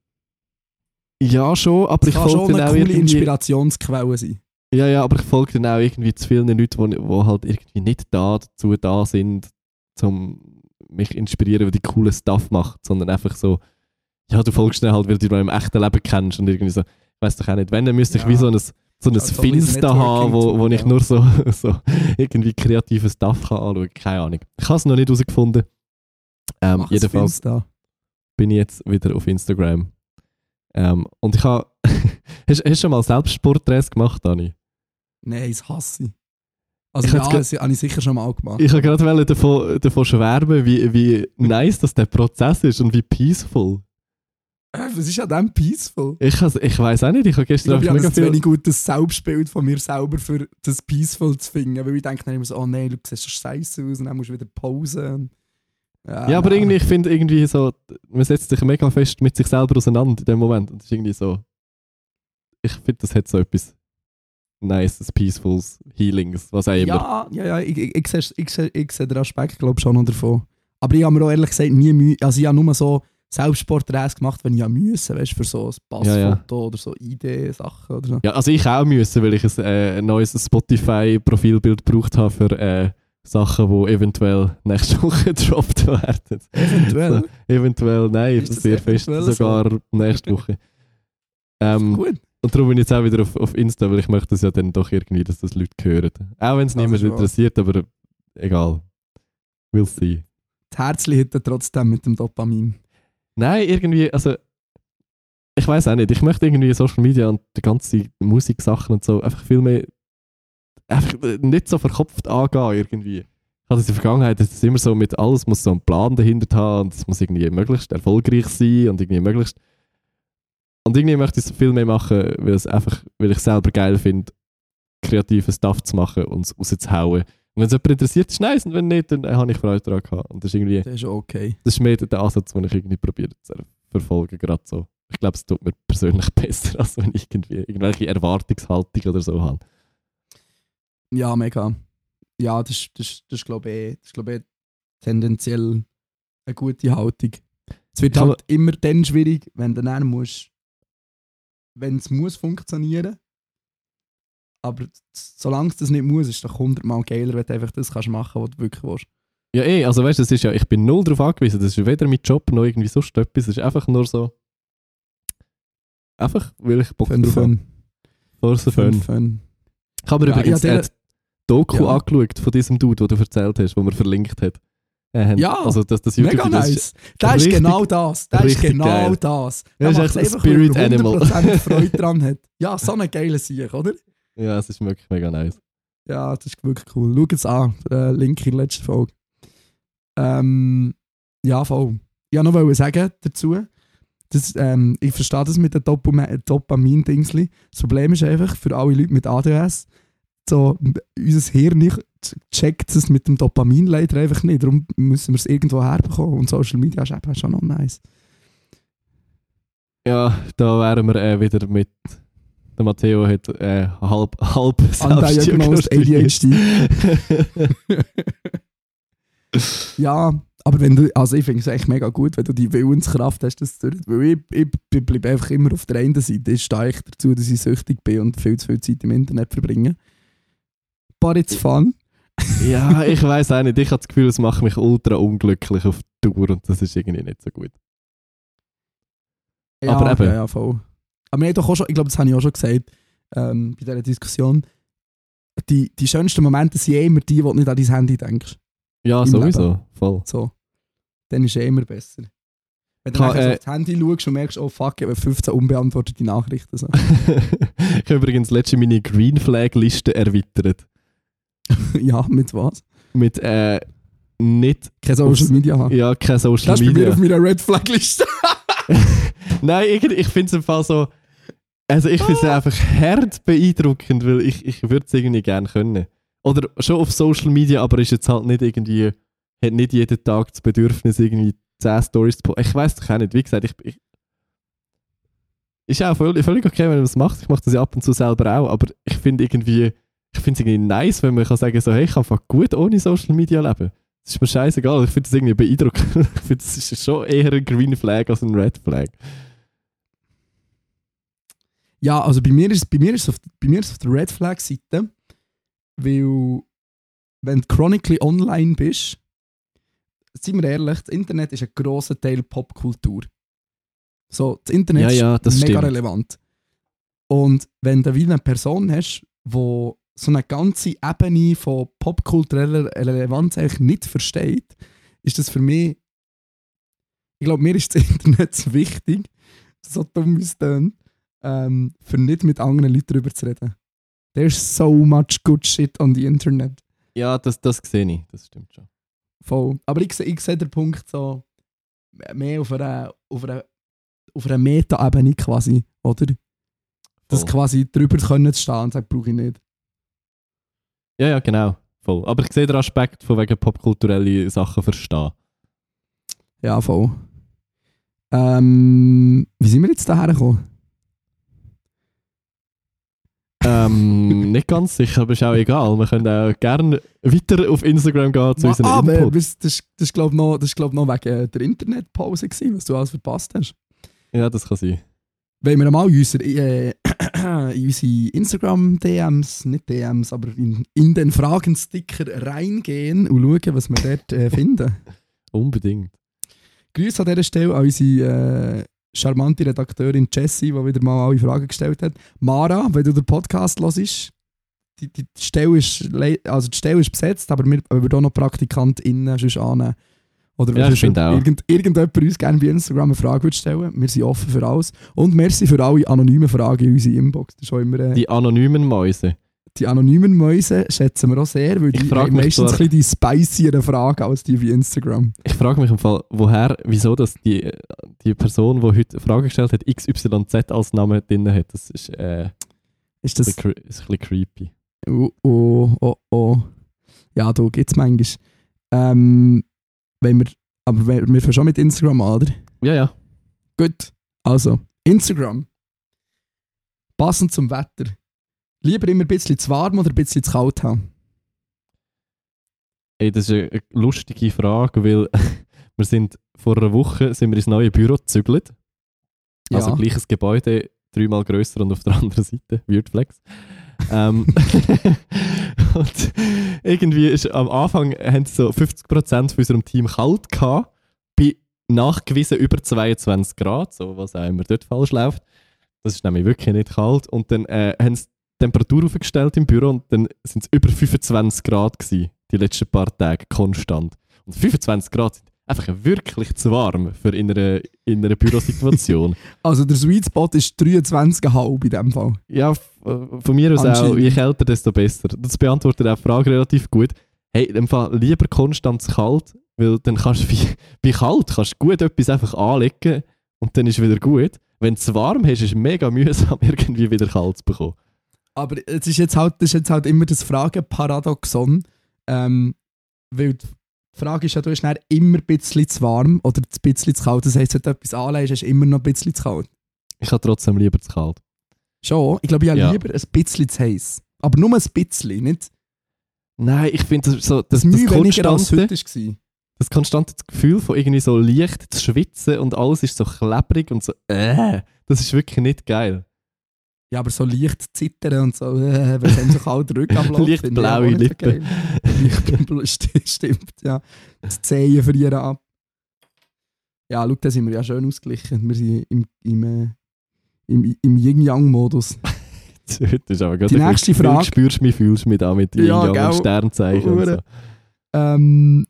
Ja, schon, aber Es ich kann folge schon dann eine auch coole irgendwie... Inspirationsquelle sein. Ja, ja, aber ich folge dann auch irgendwie zu vielen Leuten, die halt irgendwie nicht da dazu da sind, um mich inspirieren, weil die coolen Stuff macht, sondern einfach so, ja, du folgst dann halt, weil du dich im echten Leben kennst und irgendwie so, weiß doch auch nicht, wenn, dann müsste ich Ja. wie so ein, so ein Ja, so ein Finster haben, wo, wo ich nur so, so irgendwie kreative Stuff kann anschauen keine Ahnung. Ich habe es noch nicht herausgefunden. Ähm, Mach jedenfalls bin ich jetzt wieder auf Instagram. Ähm, und ich habe, hast, du schon mal Selbstporträts gemacht, Dani? Nein, das hasse ich. Also Ich ja, das habe ich sicher schon mal gemacht. Ich wollte gerade davon, davon schwärmen, wie, wie nice das der Prozess ist und wie peaceful. Was ist an dem peaceful? Ich, has- ich weiß auch nicht, ich habe Ich gestern ich habe mega viel... wenig gutes Selbstbild von mir selber, für das peaceful zu finden. Weil ich denke dann immer so, oh nein, du siehst so scheiße aus und dann musst du wieder pausen. Ja, aber nein. irgendwie, ich finde irgendwie so, man setzt sich mega fest mit sich selber auseinander in dem Moment. Und das ist irgendwie so, ich finde, das hat so etwas Nices, Peacefuls, Healings, was auch immer. Ja, ja, ja, ich, ich, ich, sehe, ich, sehe, ich sehe den Aspekt, glaube schon noch davon. Aber ich habe mir auch ehrlich gesagt nie Mühe, also ich habe nur so Selbstporträts gemacht, wenn ich ja müssen, weißt du, für so ein Passfoto Ja, ja. oder so ID-Sachen oder so. Ja, also ich auch müssen, weil ich ein, äh, ein neues Spotify-Profilbild gebraucht habe für äh, Sachen, die eventuell nächste Woche gedroppt werden. Eventuell. So, eventuell, nein, Ist das sehr fest, eventuell so? sogar nächste Woche. Ähm, Gut. und darum bin ich jetzt auch wieder auf, auf Insta, weil ich möchte das ja dann doch irgendwie, dass das Leute hören. Auch wenn es niemand interessiert, aber egal. We'll see. Das Herzli er trotzdem mit dem Dopamin. Nein, irgendwie, also ich weiß auch nicht, ich möchte irgendwie Social Media und die ganze Musiksachen und so einfach viel mehr einfach nicht so verkopft angehen irgendwie. Ich hatte in der Vergangenheit, es ist immer so mit alles muss so einen Plan dahinter haben und es muss irgendwie möglichst erfolgreich sein und irgendwie möglichst und irgendwie möchte ich es viel mehr machen, weil es einfach, weil ich selber geil finde, kreativen Stuff zu machen und es rauszuhauen. Und wenn es jemand interessiert, ist nice und wenn nicht, dann äh, habe ich Freude daran gehabt. Und das ist irgendwie Das ist okay. das ist mehr der Ansatz, den ich irgendwie probiere zu verfolgen, gerade so. Ich glaube, es tut mir persönlich besser, als wenn ich irgendwie irgendwelche Erwartungshaltung oder so habe. Ja, mega. Ja, das, ist- das, das ist glaube ich, das ist, glaube ich tendenziell eine gute Haltung. Es wird halt immer dann schwierig, wenn du dann musst, wenn es muss funktionieren. Aber solange es das nicht muss, ist es doch hundertmal geiler, wenn du einfach das kannst machen, was du wirklich willst. Ja, eh, also weißt du, das ist ja, ich bin null darauf angewiesen. Das ist weder mein Job noch irgendwie sonst etwas. Es ist einfach nur so. Einfach, weil ich Bock Fun, drauf habe. fun, For so fun, fun. fun. Ich habe mir Ja, übrigens ja, die Doku Ja. angeschaut von diesem Dude, den du erzählt hast, wo mir verlinkt hat. Äh, Ja, also das, das Mega YouTube-Video, das nice. ist- Das ist genau das. Das ist genau geil. das. Ja, Da ist echt ein Spirit Animal. 100% Freude dran hat. Ja, so eine geile Sieg, oder? Ja, es ist wirklich mega nice. Ja, das ist wirklich cool. Schau es an. Äh, Link in der letzten Folge. Ähm, ja, voll. Ich wollte noch sagen dazu, dass, ähm, ich verstehe das mit den Dopam- Dopamin-Dingsli. Das Problem ist einfach, für alle Leute mit ADS, so, unser Hirn nicht checkt es mit dem Dopamin leider einfach nicht. Darum müssen wir es irgendwo herbekommen. Und Social Media ist eben schon noch nice. Ja, da wären wir äh, wieder mit. Der Matteo hat äh, halb, halb Undiagnosed ADHD. Ja, aber wenn du, also ich finde es echt mega gut, wenn du die Willenskraft hast, das zu tun. Weil ich, ich, bleibe einfach immer auf der einen Seite. Ich stehe echt dazu, dass ich süchtig bin und viel zu viel Zeit im Internet verbringe. But it's fun. ja, ich weiß auch nicht. Ich habe das Gefühl, es macht mich ultra unglücklich auf Tour und das ist irgendwie nicht so gut. Ja, Aber eben. Ja, ja, voll. Aber haben doch auch schon, ich glaube, das habe ich auch schon gesagt, ähm, bei dieser Diskussion, die, die schönsten Momente sind eh immer die, wo du nicht an dein Handy denkst. Ja, Im sowieso. Voll. So. Dann ist es eh immer besser. Wenn du so äh, auf das Handy schaust und merkst, oh fuck, ich habe 15 unbeantwortete Nachrichten. So. ich habe übrigens letzte meine Green Flag Liste erweitert. ja, mit was? Mit äh, nicht, Keine Social Media haben. ja, kein Social Das ist bei mir Media. auf meiner Red Flag Liste. Nein, irgendwie, ich finde es im Fall so. Also ich finde es einfach hart beeindruckend, weil ich, ich würde es irgendwie gerne können. Oder schon auf Social Media, aber ist jetzt halt nicht irgendwie, hat nicht jeden Tag das Bedürfnis, irgendwie 10 Stories zu posten. Ich weiß doch auch nicht, wie gesagt, ich, ich ist auch völlig, völlig okay, wenn man das macht. Ich mache das ja ab und zu selber auch, aber ich finde irgendwie, ich finde es irgendwie nice, wenn man kann sagen so, hey, ich kann einfach gut ohne Social Media leben. Das ist mir scheißegal, ich finde das irgendwie beeindruckend. ich finde, das ist schon eher ein Green Flag als ein Red Flag. Ja, also bei mir ist, bei mir ist, es auf, bei mir ist es auf der Red Flag Seite, weil wenn du chronically online bist, seien wir ehrlich, das Internet ist ein grosser Teil Popkultur. So, das Internet Ja, ja, das ist mega stimmt. relevant. Und wenn du eine Person hast, wo so eine ganze Ebene von popkultureller Relevanz eigentlich nicht versteht, ist das für mich, ich glaube, mir ist das Internet zu wichtig, so dumm wie es tönt, ähm, für nicht mit anderen Leuten darüber zu reden. There's so much good shit on the Internet. Ja, das, das sehe ich, das stimmt schon. Voll. Aber ich, ich sehe den Punkt so mehr auf einer, auf einer, auf einer Meta-Ebene quasi, oder? Das Voll. quasi drüber können zu stehen und sagen, brauche ich nicht. Ja, ja, genau. Voll. Aber ich sehe den Aspekt von wegen popkulturelle Sachen verstehen. Ja, voll. Ähm, wie sind wir jetzt daher gekommen? Ähm, nicht ganz sicher, aber ist auch egal. Wir können auch gerne weiter auf Instagram gehen zu unseren ah, aber Input. das, das, das ist glaube ich noch, das glaub, noch wegen der Internetpause gewesen, was du alles verpasst hast. Ja, das kann sein. Wollen wir mal in unsere, äh, in unsere Instagram-DMs, nicht DMs, aber in, in den Fragensticker reingehen und schauen, was wir dort äh, finden. Unbedingt. Grüße an dieser Stelle an unsere äh, charmante Redakteurin Jessie, die wieder mal alle Fragen gestellt hat. Mara, wenn du den Podcast hörst, die, die, Stelle ist, also die Stelle ist besetzt, aber wir würden auch noch PraktikantInnen sonst annehmen. Oder Ja, wenn ich finde auch. Irgend, irgendjemand uns gerne bei Instagram eine Frage würde stellen Wir sind offen für alles. Und merci für alle anonymen Fragen in unserer Inbox. Das ist immer, äh, die, Die anonymen Mäuse. Anonymen Mäuse schätzen wir auch sehr, weil Ich die haben meistens zwar- ein die spicieren Fragen als die bei Instagram. Ich frage mich im Fall, woher, wieso dass die, die Person, die heute eine Frage gestellt hat, XYZ als Name drin hat. Das ist, äh, Ist ein das ist ein bisschen creepy. Oh, oh, oh, oh. Ja, da gibt es manchmal. Ähm, wenn wir, aber wir, wir fangen schon mit Instagram an, oder? Ja, ja. Gut. Also, Instagram. Passend zum Wetter. Lieber immer ein bisschen zu warm oder ein bisschen zu kalt haben? Ey, das ist eine lustige Frage, weil wir sind vor einer Woche sind wir ins neue Büro gezügelt. Also gleiches Gebäude, dreimal grösser und auf der anderen Seite. Weird Flex. ähm, und irgendwie ist am Anfang haben sie so 50% von unserem Team kalt gehabt, bei nachgewiesen über 22 Grad, so was auch immer dort falsch läuft. Das ist nämlich wirklich nicht kalt. Und dann äh, haben sie Temperatur aufgestellt im Büro und dann sind es über 25 Grad gewesen, die letzten paar Tage konstant. Und 25 Grad sind einfach wirklich zu warm für in einer, in einer Bürosituation. Also der Sweet Spot ist 23,5 in dem Fall. ja, äh, von mir aus auch, je kälter, desto besser. Das beantwortet auch die Frage relativ gut. Hey, in dem Fall lieber konstant zu kalt, weil dann kannst du bei, bei kalt kannst du gut etwas einfach anlegen und dann ist wieder gut. Wenn du es warm hast, ist es mega mühsam, irgendwie wieder kalt zu bekommen. Aber es ist jetzt halt, das ist jetzt halt immer das Fragenparadoxon. Ähm, weil die Frage ist ja, du dann immer ein bisschen zu warm oder ein bisschen zu kalt. Das heisst, wenn du etwas anlegst, ist immer noch ein bisschen zu kalt. Ich habe trotzdem lieber zu kalt. Schon, ich glaube, ich habe Ja. lieber ein bisschen zu heiß. Aber nur ein bisschen, nicht Nein, ich finde das so, das, das, das, weniger als konstante, heute war. das konstante Gefühl von irgendwie so leicht zu schwitzen und alles ist so klebrig und so, äh, das ist wirklich nicht geil. Ja, aber so leicht zittern und so, äh, wenn es so kalt abläuft. Leicht ich blaue Lippen. Leicht stimmt, ja. Das Zehen verlieren ab. Ja, schau, da sind wir ja schön ausgeglichen. Wir sind im, im, äh, im, im Yin-Yang-Modus. Heute ist aber Die nächste bisschen- Frage- Spürst du mich, fühlst du mich da mit Ja, Yin Yang gell. und Sternzeichen und so. Ähm,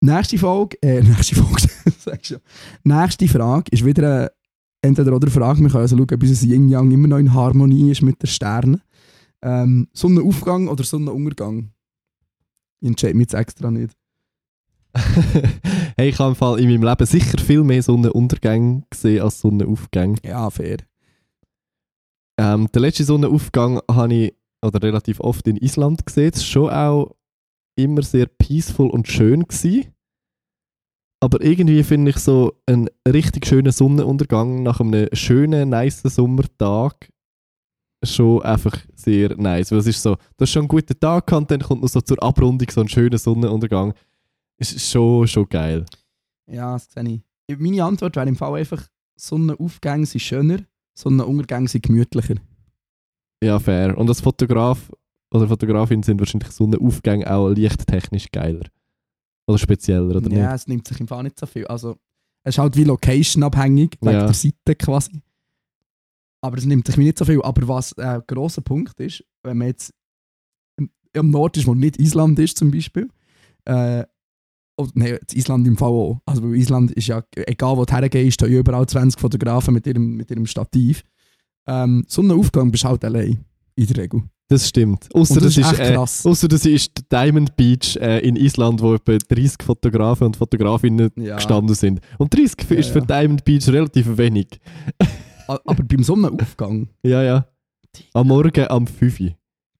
nächste Folge, äh, nächste Folge, sag ich schon. Nächste Frage ist wieder eine entweder oder Frage. Wir können also schauen, ob unser Yin-Yang immer noch in Harmonie ist mit den Sternen. Ähm, Sonnenaufgang oder Sonnenuntergang? Ich entscheide mich jetzt extra nicht. hey, ich habe im Fall in meinem Leben sicher viel mehr Sonnenuntergänge gesehen als Sonnenaufgänge. Ja, fair. Ähm, den letzten Sonnenaufgang habe ich oder relativ oft in Island gesehen. Das war schon auch immer sehr peaceful und schön. Gewesen. Aber irgendwie finde ich so einen richtig schönen Sonnenuntergang nach einem schönen, nice Sommertag schon einfach sehr nice. Weil es ist so, du hast schon einen guten Tag gehabt dann kommt noch so zur Abrundung so ein schöner Sonnenuntergang. Ist schon, schon geil. Ja, das sehe ich. Meine Antwort wäre im Fall einfach, Sonnenaufgänge sind schöner, Sonnenuntergänge sind gemütlicher. Ja, fair. Und als Fotograf oder Fotografin sind wahrscheinlich Sonnenaufgänge auch lichttechnisch geiler. Oder spezieller, oder ja, nicht? es nimmt sich im Fall nicht so viel. Also, es ist halt wie Location abhängig, wegen Ja. der Seite quasi. Aber es nimmt sich mir nicht so viel. Aber was ein grosser Punkt ist, wenn man jetzt im- am Nord ist, wo nicht Island ist zum Beispiel, äh, oder, nein, das Island im Fall auch. Also, weil Island ist ja, egal wo du hergehst, stehen überall 20 Fotografen mit ihrem, mit ihrem Stativ. Ähm, Sonnenaufgang bist du halt allein, in der Regel. Das stimmt. Außer das, das ist äh, ausser das ist Diamond Beach äh, in Island, wo etwa 30 Fotografen und Fotografinnen Ja. gestanden sind. Und 30 Ja, ist für ja. Diamond Beach relativ wenig. Aber beim Sonnenaufgang, Ja, ja. Am Morgen am 5 Uhr.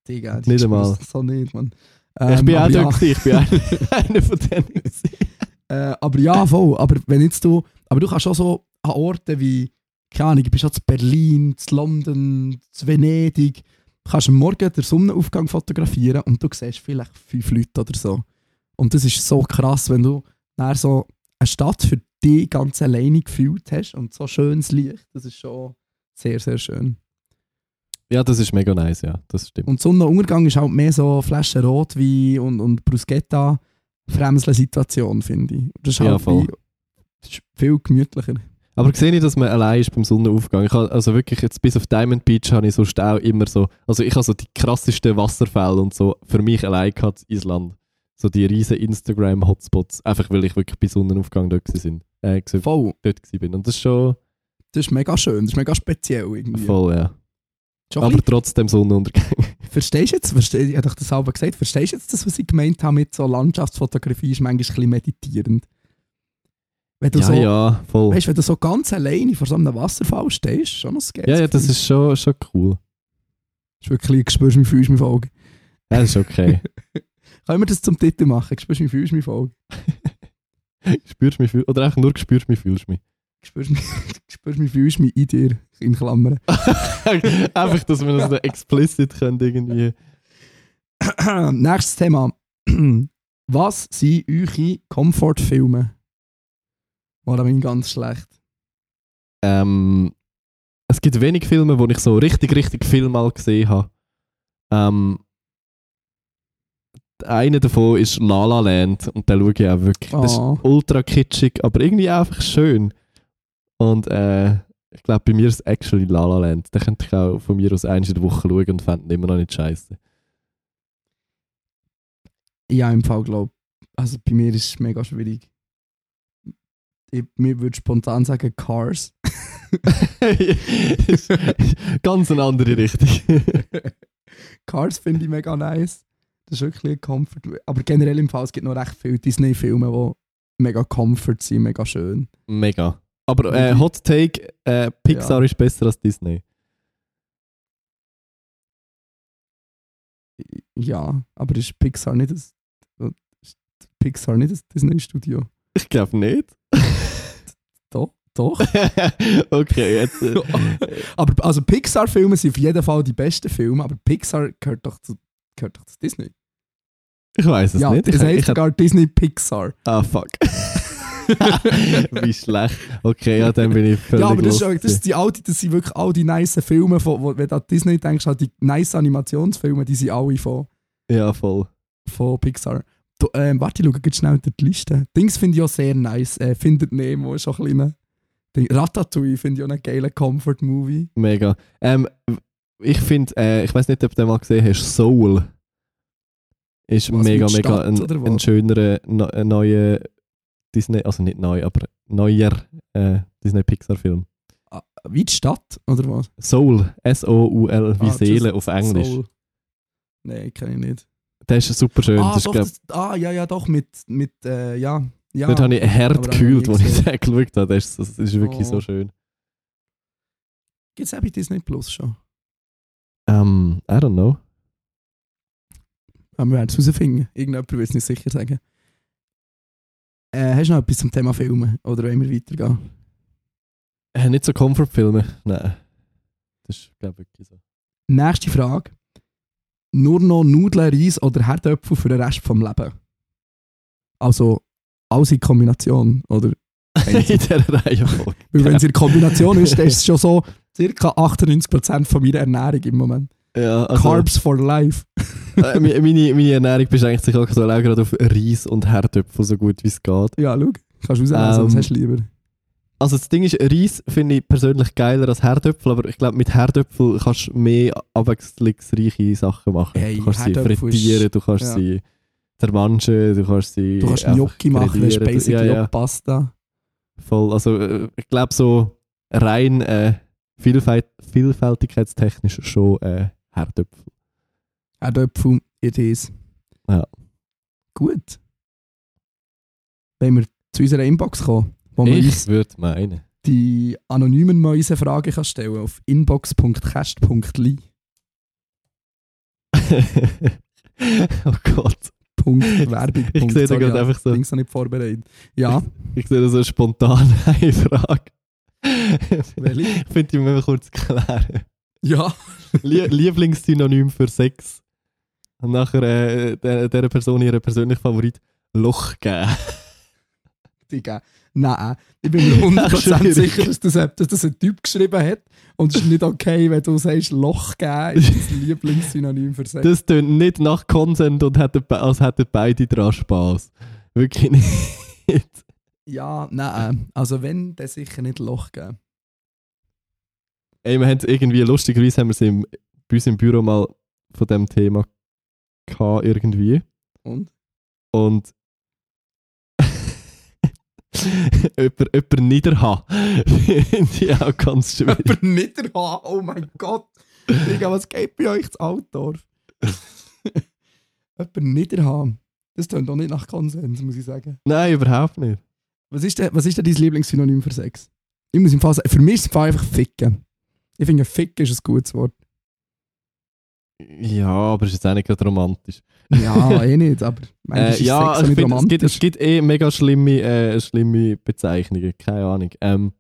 Digga, das Nicht einmal. so nicht, Mann. ich Ähm, bin auch aber ja. dort, ich bin einer, von denen. Äh, aber ja, voll. Aber wenn jetzt du, aber du kannst auch so an Orten wie, keine Ahnung, du bist auch zu Berlin, zu London, zu Venedig, kannst am Morgen den Sonnenaufgang fotografieren und du siehst vielleicht fünf Leute oder so. Und das ist so krass, wenn du dann so eine Stadt für dich ganz alleine gefühlt hast und so schönes Licht. Das ist schon sehr, sehr schön. Ja, das ist mega nice, ja. Das stimmt. Und Sonnenuntergang ist halt mehr so Flaschen Rotwein und, und Bruschetta Situation, finde ich. Das ist Ja, halt voll. wie, das ist viel gemütlicher. Aber sehe ich, dass man allein ist beim Sonnenaufgang. Ich habe, also wirklich, jetzt bis auf Diamond Beach habe ich sonst auch immer so, also ich habe so die krassesten Wasserfälle und so für mich allein gehabt in Island. So die riesen Instagram-Hotspots. Einfach weil ich wirklich bei Sonnenaufgang dort gewesen, äh, Voll. dort bin. Und das ist schon Das ist mega schön, das ist mega speziell irgendwie. voll, ja. Ein Aber trotzdem Sonnenuntergang. Verstehst du jetzt, versteh, ich habe doch das selber gesagt, verstehst du jetzt das, was ich gemeint habe mit so Landschaftsfotografie, ist manchmal ein bisschen meditierend. Wenn du ja, so, ja, voll. weißt, wenn du so ganz alleine vor so einem Wasserfall stehst, schon noch sketchy. ja, ja, das ist schon, schon cool. Das ist wirklich, spürst du mich, fühlst mich Folge. Ja, das ist okay. Können wir das zum Titel machen? Spürst du mich, fühlst mich Folge. spürst mich, oder einfach nur spürst mich, fühlst mich. Spürst mich, spürst mich, fühlst mich in dir, in Klammern. einfach, dass wir das so explicit können irgendwie. Nächstes Thema. Was sind eure Comfort-Filme? War ich ganz schlecht. Ähm, es gibt wenig Filme, wo ich so richtig, richtig viel mal gesehen habe. Ähm, einer davon ist La La Land und den schaue ich auch wirklich. Das ist Oh. ultra kitschig, aber irgendwie einfach schön. Und äh, ich glaube, bei mir ist es actually La La Land. Den könnte ich auch von mir aus eins in der Woche schauen und fände ihn immer noch nicht scheiße. Ja, im Fall glaube Also bei mir ist es mega schwierig. Ich, mir würde spontan sagen Cars. Ganz eine andere Richtung. Cars finde ich mega nice. Das ist wirklich ein Comfort. Aber generell im Fall, es gibt noch recht viele Disney-Filme, die mega Comfort sind, mega schön. Mega. Aber äh, Hot Take: äh, Pixar Ja. ist besser als Disney. Ja, aber ist Pixar nicht das, ist Pixar nicht das Disney-Studio? Ich glaube nicht. Doch, doch. okay, jetzt. Äh, aber also Pixar-Filme sind auf jeden Fall die besten Filme, aber Pixar gehört doch zu, gehört doch zu Disney. ich weiß es ja, nicht. Ich, heisst ich, sogar Disney Pixar. ah, fuck. Wie schlecht. Okay, ja, dann bin ich völlig ja, aber das, ist, das, sind die alte, das sind wirklich all die nice Filme, von, wo, wenn du an Disney denkst, halt die nice Animationsfilme, die sind alle von, Ja, voll. von Pixar. Du, ähm, warte, ich schaue schnell die Liste. Dings finde ich auch sehr nice. Äh, Findet Nemo ist auch ein kleiner. Ratatouille finde ich auch einen geilen Comfort-Movie. Mega. Ähm, ich finde, äh, ich weiß nicht, ob du den mal gesehen hast, Soul ist Was, mega, mega Stadt ein, ein schönerer, ne, neuer Disney, also nicht neu, aber neuer äh, Disney-Pixar-Film. Wie die Stadt, oder was? Soul, S-O-U-L, wie Ah, Seele auf Englisch. Soul. Nein, kenne ich nicht. Der ist super schön. Ah, das ist, doch, glaub, das, ah, ja, ja, doch, mit, mit äh, ja. ja. dort habe ich hart gekühlt, als ich den geschaut habe. Das ist, das ist wirklich Oh. so schön. Gibt es bei Disney Plus schon? Ähm, I don't know. Aber wir werden es herausfinden. Irgendjemand wird es nicht sicher sagen. Äh, hast du noch etwas zum Thema Filmen? Oder wollen wir weitergehen? Äh, nicht so Comfort-Filme. Nein. Das ist, glaube ich, wirklich so. Nächste Frage. Nur noch Nudeln, Reis oder Herdöpfel für den Rest vom Leben? Also, alles in Kombination, oder? in dieser Reihenfolge. Weil wenn es in Kombination ist, dann ist es schon so circa 98% von meiner Ernährung im Moment. Ja, also, Carbs for life. äh, meine, meine Ernährung beschränkt sich aktuell auch gerade auf Reis und Herdöpfel, so gut wie es geht. Ja, schau. Kannst du auslesen, Ähm, was hast du lieber? Also das Ding ist, Reis finde ich persönlich geiler als Herdöpfel, aber ich glaube, mit Herdöpfel kannst du mehr abwechslungsreiche Sachen machen. Hey, du kannst sie Herdöpfel ist- frittieren, du kannst ja. sie zermanschen, du kannst sie Du kannst Gnocchi machen, das ist basically ja, ja, Pasta. voll. Also äh, ich glaube so rein äh, Vielfalt, vielfältigkeitstechnisch schon äh, Herdöpfel. Herdöpfel, it is. Ja. Gut. Wenn wir zu unserer Inbox kommen, wo man Ich würde meinen. die anonymen Mäuse-Fragen kann stellen auf inbox.cast.li. oh Gott. Punkt Werbung. Ich sehe da gerade einfach so, noch nicht vorbereitet. Ja, ich sehe da so eine Frage. Welche? ich finde, die müssen wir kurz klären. ja. Lie Lieblingssynonym für Sex. Und nachher äh, der, der Person ihre persönliche Favorit Loch geben. Digga. Nein, ich bin mir 100% Schwierig. sicher, dass das, dass das ein Typ geschrieben hat. Und es ist nicht okay, wenn du sagst, Loch geben ist das Lieblingssynonym für Sex. Das tönt nicht nach Consent und hätten, be- als hätten beide daran Spaß. Wirklich nicht. Ja, nein. Also wenn, dann sicher nicht Loch geben. Ey, wir haben irgendwie, lustigerweise haben wir es im, bei uns im Büro mal von dem Thema gehabt, irgendwie. Und? Und jemand, jemand niederhaben finde ich auch ganz schwierig. Jemand nicht haben. Oh mein Gott. Digga, was geht bei euch zu Altdorf? Jemand nicht haben. Das klingt doch nicht nach Konsens, muss ich sagen. Nein, überhaupt nicht. Was ist denn, was ist denn dein Lieblingssynonym für Sex? Ich muss im Fall sagen, für mich ist es einfach Ficken. Ich finde, Ficken ist ein gutes Wort. Ja, aber es ist auch nicht romantisch. Ja, eh nicht, aber manchmal Äh, ist ja, Sex ich find, es, gibt, romantisch. es gibt eh mega schlimme, äh, schlimme Bezeichnungen. Keine Ahnung. Ähm,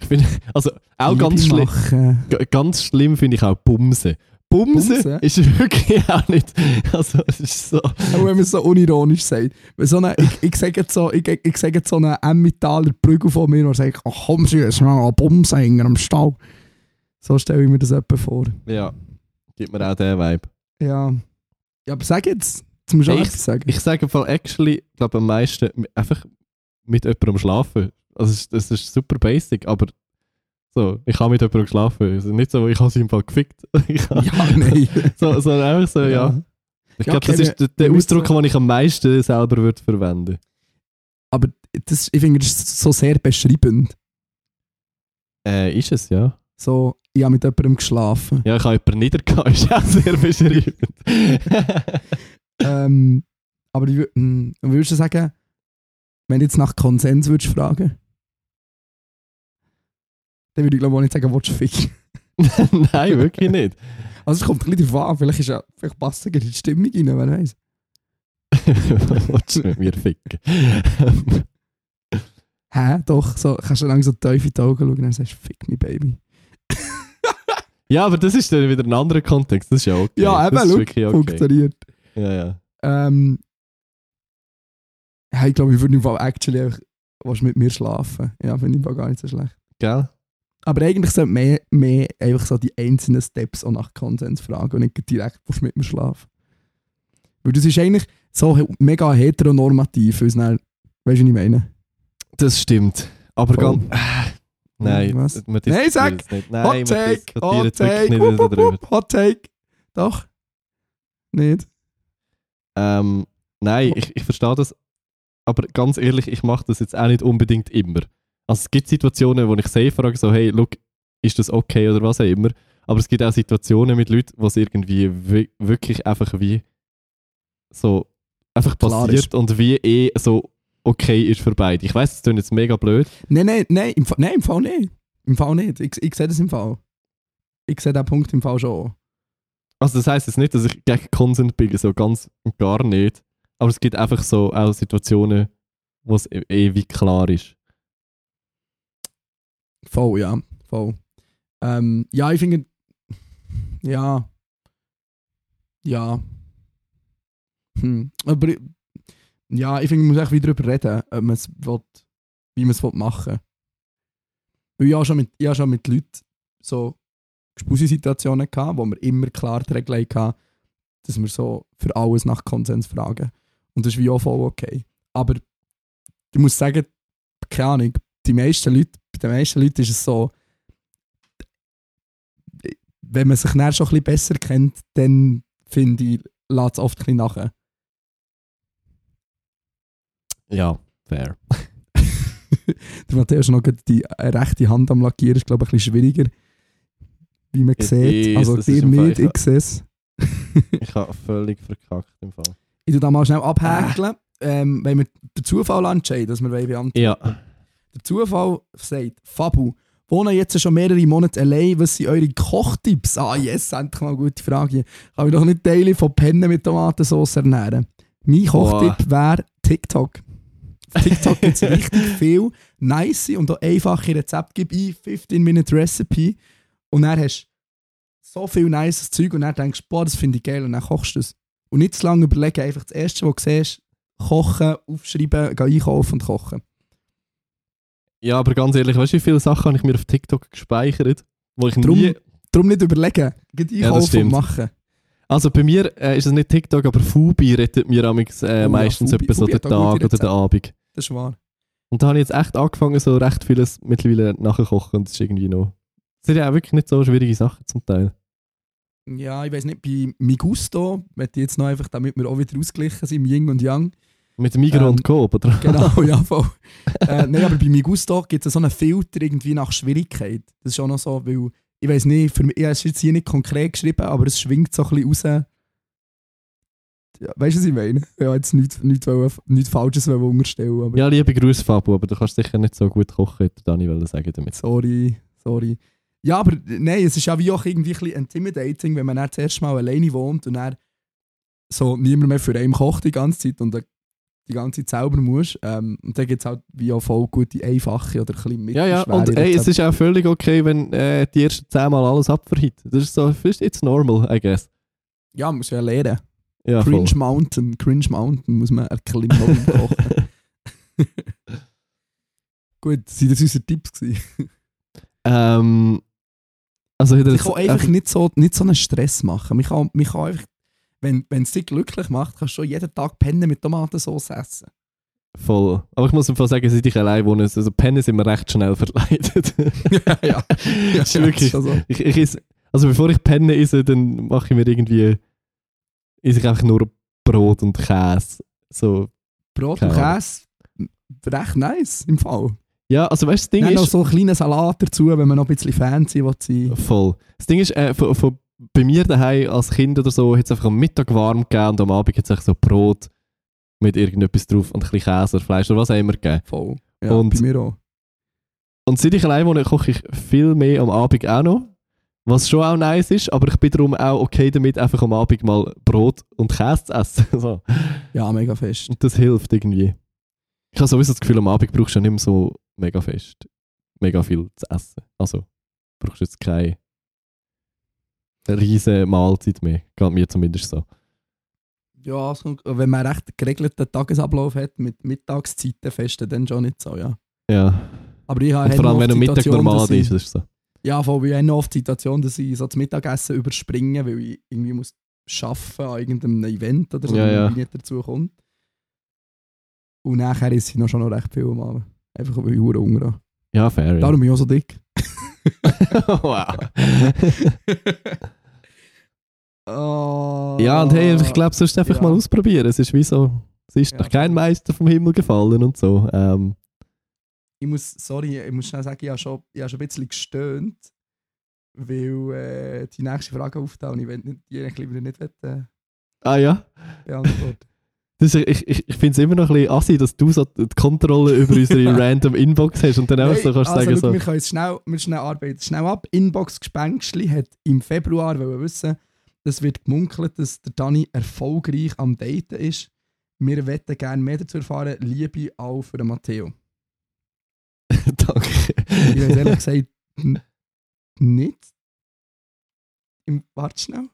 ich finde, also auch Liebe ganz schlimm. machen. G- Ganz schlimm finde ich auch Bumse. Bumse, Bumse? ist wirklich auch nicht. Also, es ist so. Auch wenn man es so unironisch sagt. Weil So eine, ich, ich sage jetzt so, ich, ich sage jetzt so einen Emmentaler Prügel von mir, der sagt, ach komm, sie ist ein Bumsänger am Stall. So stelle ich mir das etwa vor. Ja, gibt mir auch den Vibe. Ja. Ja, aber sag jetzt, Jetzt musst du Ich- sagen. Ich sage im Fall actually, glaube am meisten einfach mit jemandem schlafen. Also es ist- das ist super basic, aber so, ich habe mit jemandem geschlafen. Also nicht so, ich habe sie im Fall gefickt. Ich habe- ja, nein. so, so einfach so, ja. Ich Ja, glaube, okay, das ist der, der Ausdruck, den ich am meisten selber würde verwenden Aber das, ich finde, das ist so sehr beschreibend. äh, Ist es, ja. So, ich habe mit jemandem geschlafen. Ja, ich habe jemanden niedergehauen, ist auch sehr beschreibend. ähm, aber ich wür- hm, würdest du sagen, wenn du jetzt nach Konsens würdest fragen, dann würde ich glaube auch nicht sagen, willst du ficken. Nein, wirklich nicht. Also es kommt ein bisschen darauf an, vielleicht, ist ja, vielleicht passt es in die Stimmung rein, wer weiß. Willst du mit mir ficken? Hä? Doch, so, kannst du lang so tief in die Augen schauen und dann sagst du, fick me, Baby. Ja, aber das ist dann wieder ein anderer Kontext. Das ist ja okay. Ja, eben, das wirklich okay. Funktioniert. Ja, ja. Ähm, ja, ich glaube, ich würde im Fall actually einfach, du mit mir schlafen. Ja, finde ich im gar nicht so schlecht. Gell? Aber eigentlich sollte mehr, mehr einfach so die einzelnen Steps auch nach Konsens fragen und nicht direkt, du mit mir schlafen. Weil das ist eigentlich so mega heteronormativ, weil es dann, weißt du, was ich meine? Das stimmt. Aber Voll. ganz. Äh, nein, Was? wir Nein, sag! nicht. Nein, Hot Take! Hot Take! nicht wupp, darüber. wupp, Hot Take! Doch? Nicht? Ähm, nein, ich, ich verstehe das. Aber ganz ehrlich, ich mache das jetzt auch nicht unbedingt immer. Also es gibt Situationen, wo ich safe frage, so, hey, look, ist das okay oder was auch immer. Aber es gibt auch Situationen mit Leuten, wo es irgendwie wi- wirklich einfach wie so einfach Klar passiert ist. und wie eh so okay ist für beide. Ich weiß, das klingt jetzt mega blöd. Nein, nein, nein, im, nein, im Fall nicht. Im Fall nicht. Ich, ich sehe das im Fall. Ich sehe den Punkt im Fall schon. Also das heißt jetzt nicht, dass ich gegen Consent bin, so ganz und gar nicht. Aber es gibt einfach so auch Situationen, wo es wie klar ist. Voll, ja. Voll. Ähm, ja, ich finde. Ja. Ja. Hm. Aber ja, ich finde, man muss echt wieder darüber reden, ob man es will, wie man es machen will. Weil ich habe schon mit, schon mit Leuten so Gespusi-Situationen gehabt, wo wir immer klar die Regel hatten, dass wir so für alles nach Konsens fragen. Und das ist wie auch voll okay. Aber ich muss sagen, keine Ahnung, die meisten Leute, bei den meisten Leuten ist es so, wenn man sich dann schon ein bisschen besser kennt, dann finde ich, lässt es oft ein bisschen nachher. Ja, fair. Der Matteo ist noch die rechte Hand am Lackieren, ist glaube ich ein bisschen schwieriger, wie man sieht. Also dir nicht, ich sehe es. Ich habe völlig verkackt im Fall. Ich tue da mal schnell abhäkeln, ähm, wenn wir den Zufall entscheiden, dass wir beantworten Ja. Der Zufall sagt, Fabu, wohnen jetzt schon mehrere Monate allein, was sind eure Kochtipps? Ah yes, endlich mal eine gute Frage. Kann ich doch nicht Teile von Pennen mit Tomatensauce ernähren. Mein Kochtipp wäre TikTok. Auf TikTok gibt es richtig viel nice und auch einfache Rezepte. Gib ein 15-Minute Recipe und dann hast du so viel nice Zeug und dann denkst du, boah, das finde ich geil und dann kochst du es. Und nicht zu lange überlegen, einfach das Erste, was du siehst, kochen, aufschreiben, gehen einkaufen und kochen. ja, aber ganz ehrlich, weißt du, wie viele Sachen habe ich mir auf TikTok gespeichert, wo ich Drum- nie... Darum nicht überlegen. Geht einkaufen und stimmt. machen. Also bei mir äh, ist es nicht TikTok, aber Fubi rettet mir amix, äh, ja, meistens Fubi- etwa so Fubi den hat auch Tag oder den Abend. Das ist wahr. Und da habe ich jetzt echt angefangen, so recht vieles mittlerweile nachzukochen und das ist irgendwie noch... Das sind ja auch wirklich nicht so schwierige Sachen zum Teil. Ja, ich weiß nicht, bei Migusto, ich jetzt noch einfach, damit wir auch wieder ausgeglichen sind, im Yin und Yang. Mit Migros Ähm, und Coop, oder? Genau, ja, voll. äh, Nein, aber bei Migusto gibt es so einen Filter irgendwie nach Schwierigkeit. Das ist auch noch so, weil, ich weiß nicht, für mich, ich habe es jetzt hier nicht konkret geschrieben, aber es schwingt so ein bisschen raus. Ja, weißt du, was ich meine? Habe jetzt nichts, nichts, wollen- nichts Falsches wollen unterstellen, aber Ja, liebe Grüße, Fabu, aber du kannst sicher nicht so gut kochen, hätte Dani wollen sagen damit. sorry, sorry. Ja, aber nein, es ist ja wie auch irgendwie ein bisschen intimidating, wenn man dann das erste Mal alleine wohnt und dann so niemand mehr für einen kocht die ganze Zeit und die ganze Zeit selber muss. Ähm, und dann gibt es halt wie auch voll gute, einfache oder ein bisschen Ja, ja, und ey, es ist auch völlig okay, wenn äh, die ersten zehnmal alles abverhit. Das ist so, it's normal, I guess. Ja, muss ja lernen. Ja, voll. Cringe Mountain, Cringe Mountain muss man erklimmen. Gut, sind das unsere Tipps gewesen? Ähm, also, Ich kann einfach nicht so, nicht so einen Stress machen. Man kann, man kann einfach, wenn es dich glücklich macht, kannst du schon jeden Tag Pennen mit Tomatensauce essen. Voll. Aber ich muss einfach sagen, seit ich allein wohne, also Pennen sind mir recht schnell verleitet. ja, ja. ja wirklich- schon so. ich, ich esse, also bevor ich Penne esse, dann mache ich mir irgendwie, ich einfach nur Brot und Käse. So. Brot und Käse, recht nice im Fall. Ja, also weißt du, das Ding noch ist... so einen kleinen Salat dazu, wenn man noch ein bisschen fancy will sein Voll. Das Ding ist, äh, von, von, bei mir daheim als Kind oder so, hat es einfach am Mittag warm gegeben und am Abend hat es einfach so Brot mit irgendetwas drauf und ein bisschen Käse oder Fleisch oder was auch immer gegeben. Voll. Ja, Und- bei mir auch. Und seit ich allein wohne, koche ich viel mehr am Abend auch noch. Was schon auch nice ist, aber ich bin darum auch okay damit, einfach am Abend mal Brot und Käse zu essen. so. Ja, mega fest. Und das hilft irgendwie. Ich habe sowieso das Gefühl, am Abend brauchst du ja nicht mehr so mega fest, mega viel zu essen. Also brauchst du jetzt keine riesige Mahlzeit mehr. Geht mir zumindest so. Ja, kommt- wenn man einen recht geregelten Tagesablauf hat mit Mittagszeiten festen, dann schon nicht so, ja. Ja. Aber ich habe Und vor allem, wenn du Mittag normal ist, ist so. Ja, voll, ich habe noch oft die Situation, dass ich so das Mittagessen überspringe, weil ich irgendwie muss arbeiten an irgendeinem Event oder so, Ja, wenn ja. ich nicht dazu kommt. Und nachher ist sie noch schon noch recht viel am Abend. Einfach weil ich Hunger habe. Ja, fair. Ja. Darum bin ich auch so dick. wow. Oh. ja, und hey, ich glaube, sonst einfach Ja. mal ausprobieren. Es ist wie so, es ist Ja, noch kein. Meister vom Himmel gefallen und so. Ähm, Ich muss, sorry, ich muss schnell sagen, ich habe schon, ich habe schon ein bisschen gestöhnt, weil äh, die nächste Frage auftaucht und ich will nicht, die ich lieber nicht äh, ah ja. beantworten. Das ich ich, ich finde es immer noch ein bisschen assi, dass du so die Kontrolle über unsere random Inbox hast und dann auch Nein, so kannst also, sagen so. Wir können jetzt schnell, wir schnell arbeiten. Schnell ab. Inbox Gespänkschli hat im Februar wollen wissen, es wird gemunkelt, dass der Dani erfolgreich am Daten ist. Wir möchten gerne mehr dazu erfahren. Liebe auch für den Matteo. Danke. Ich weiß ehrlich gesagt nicht. Im, warte schnell.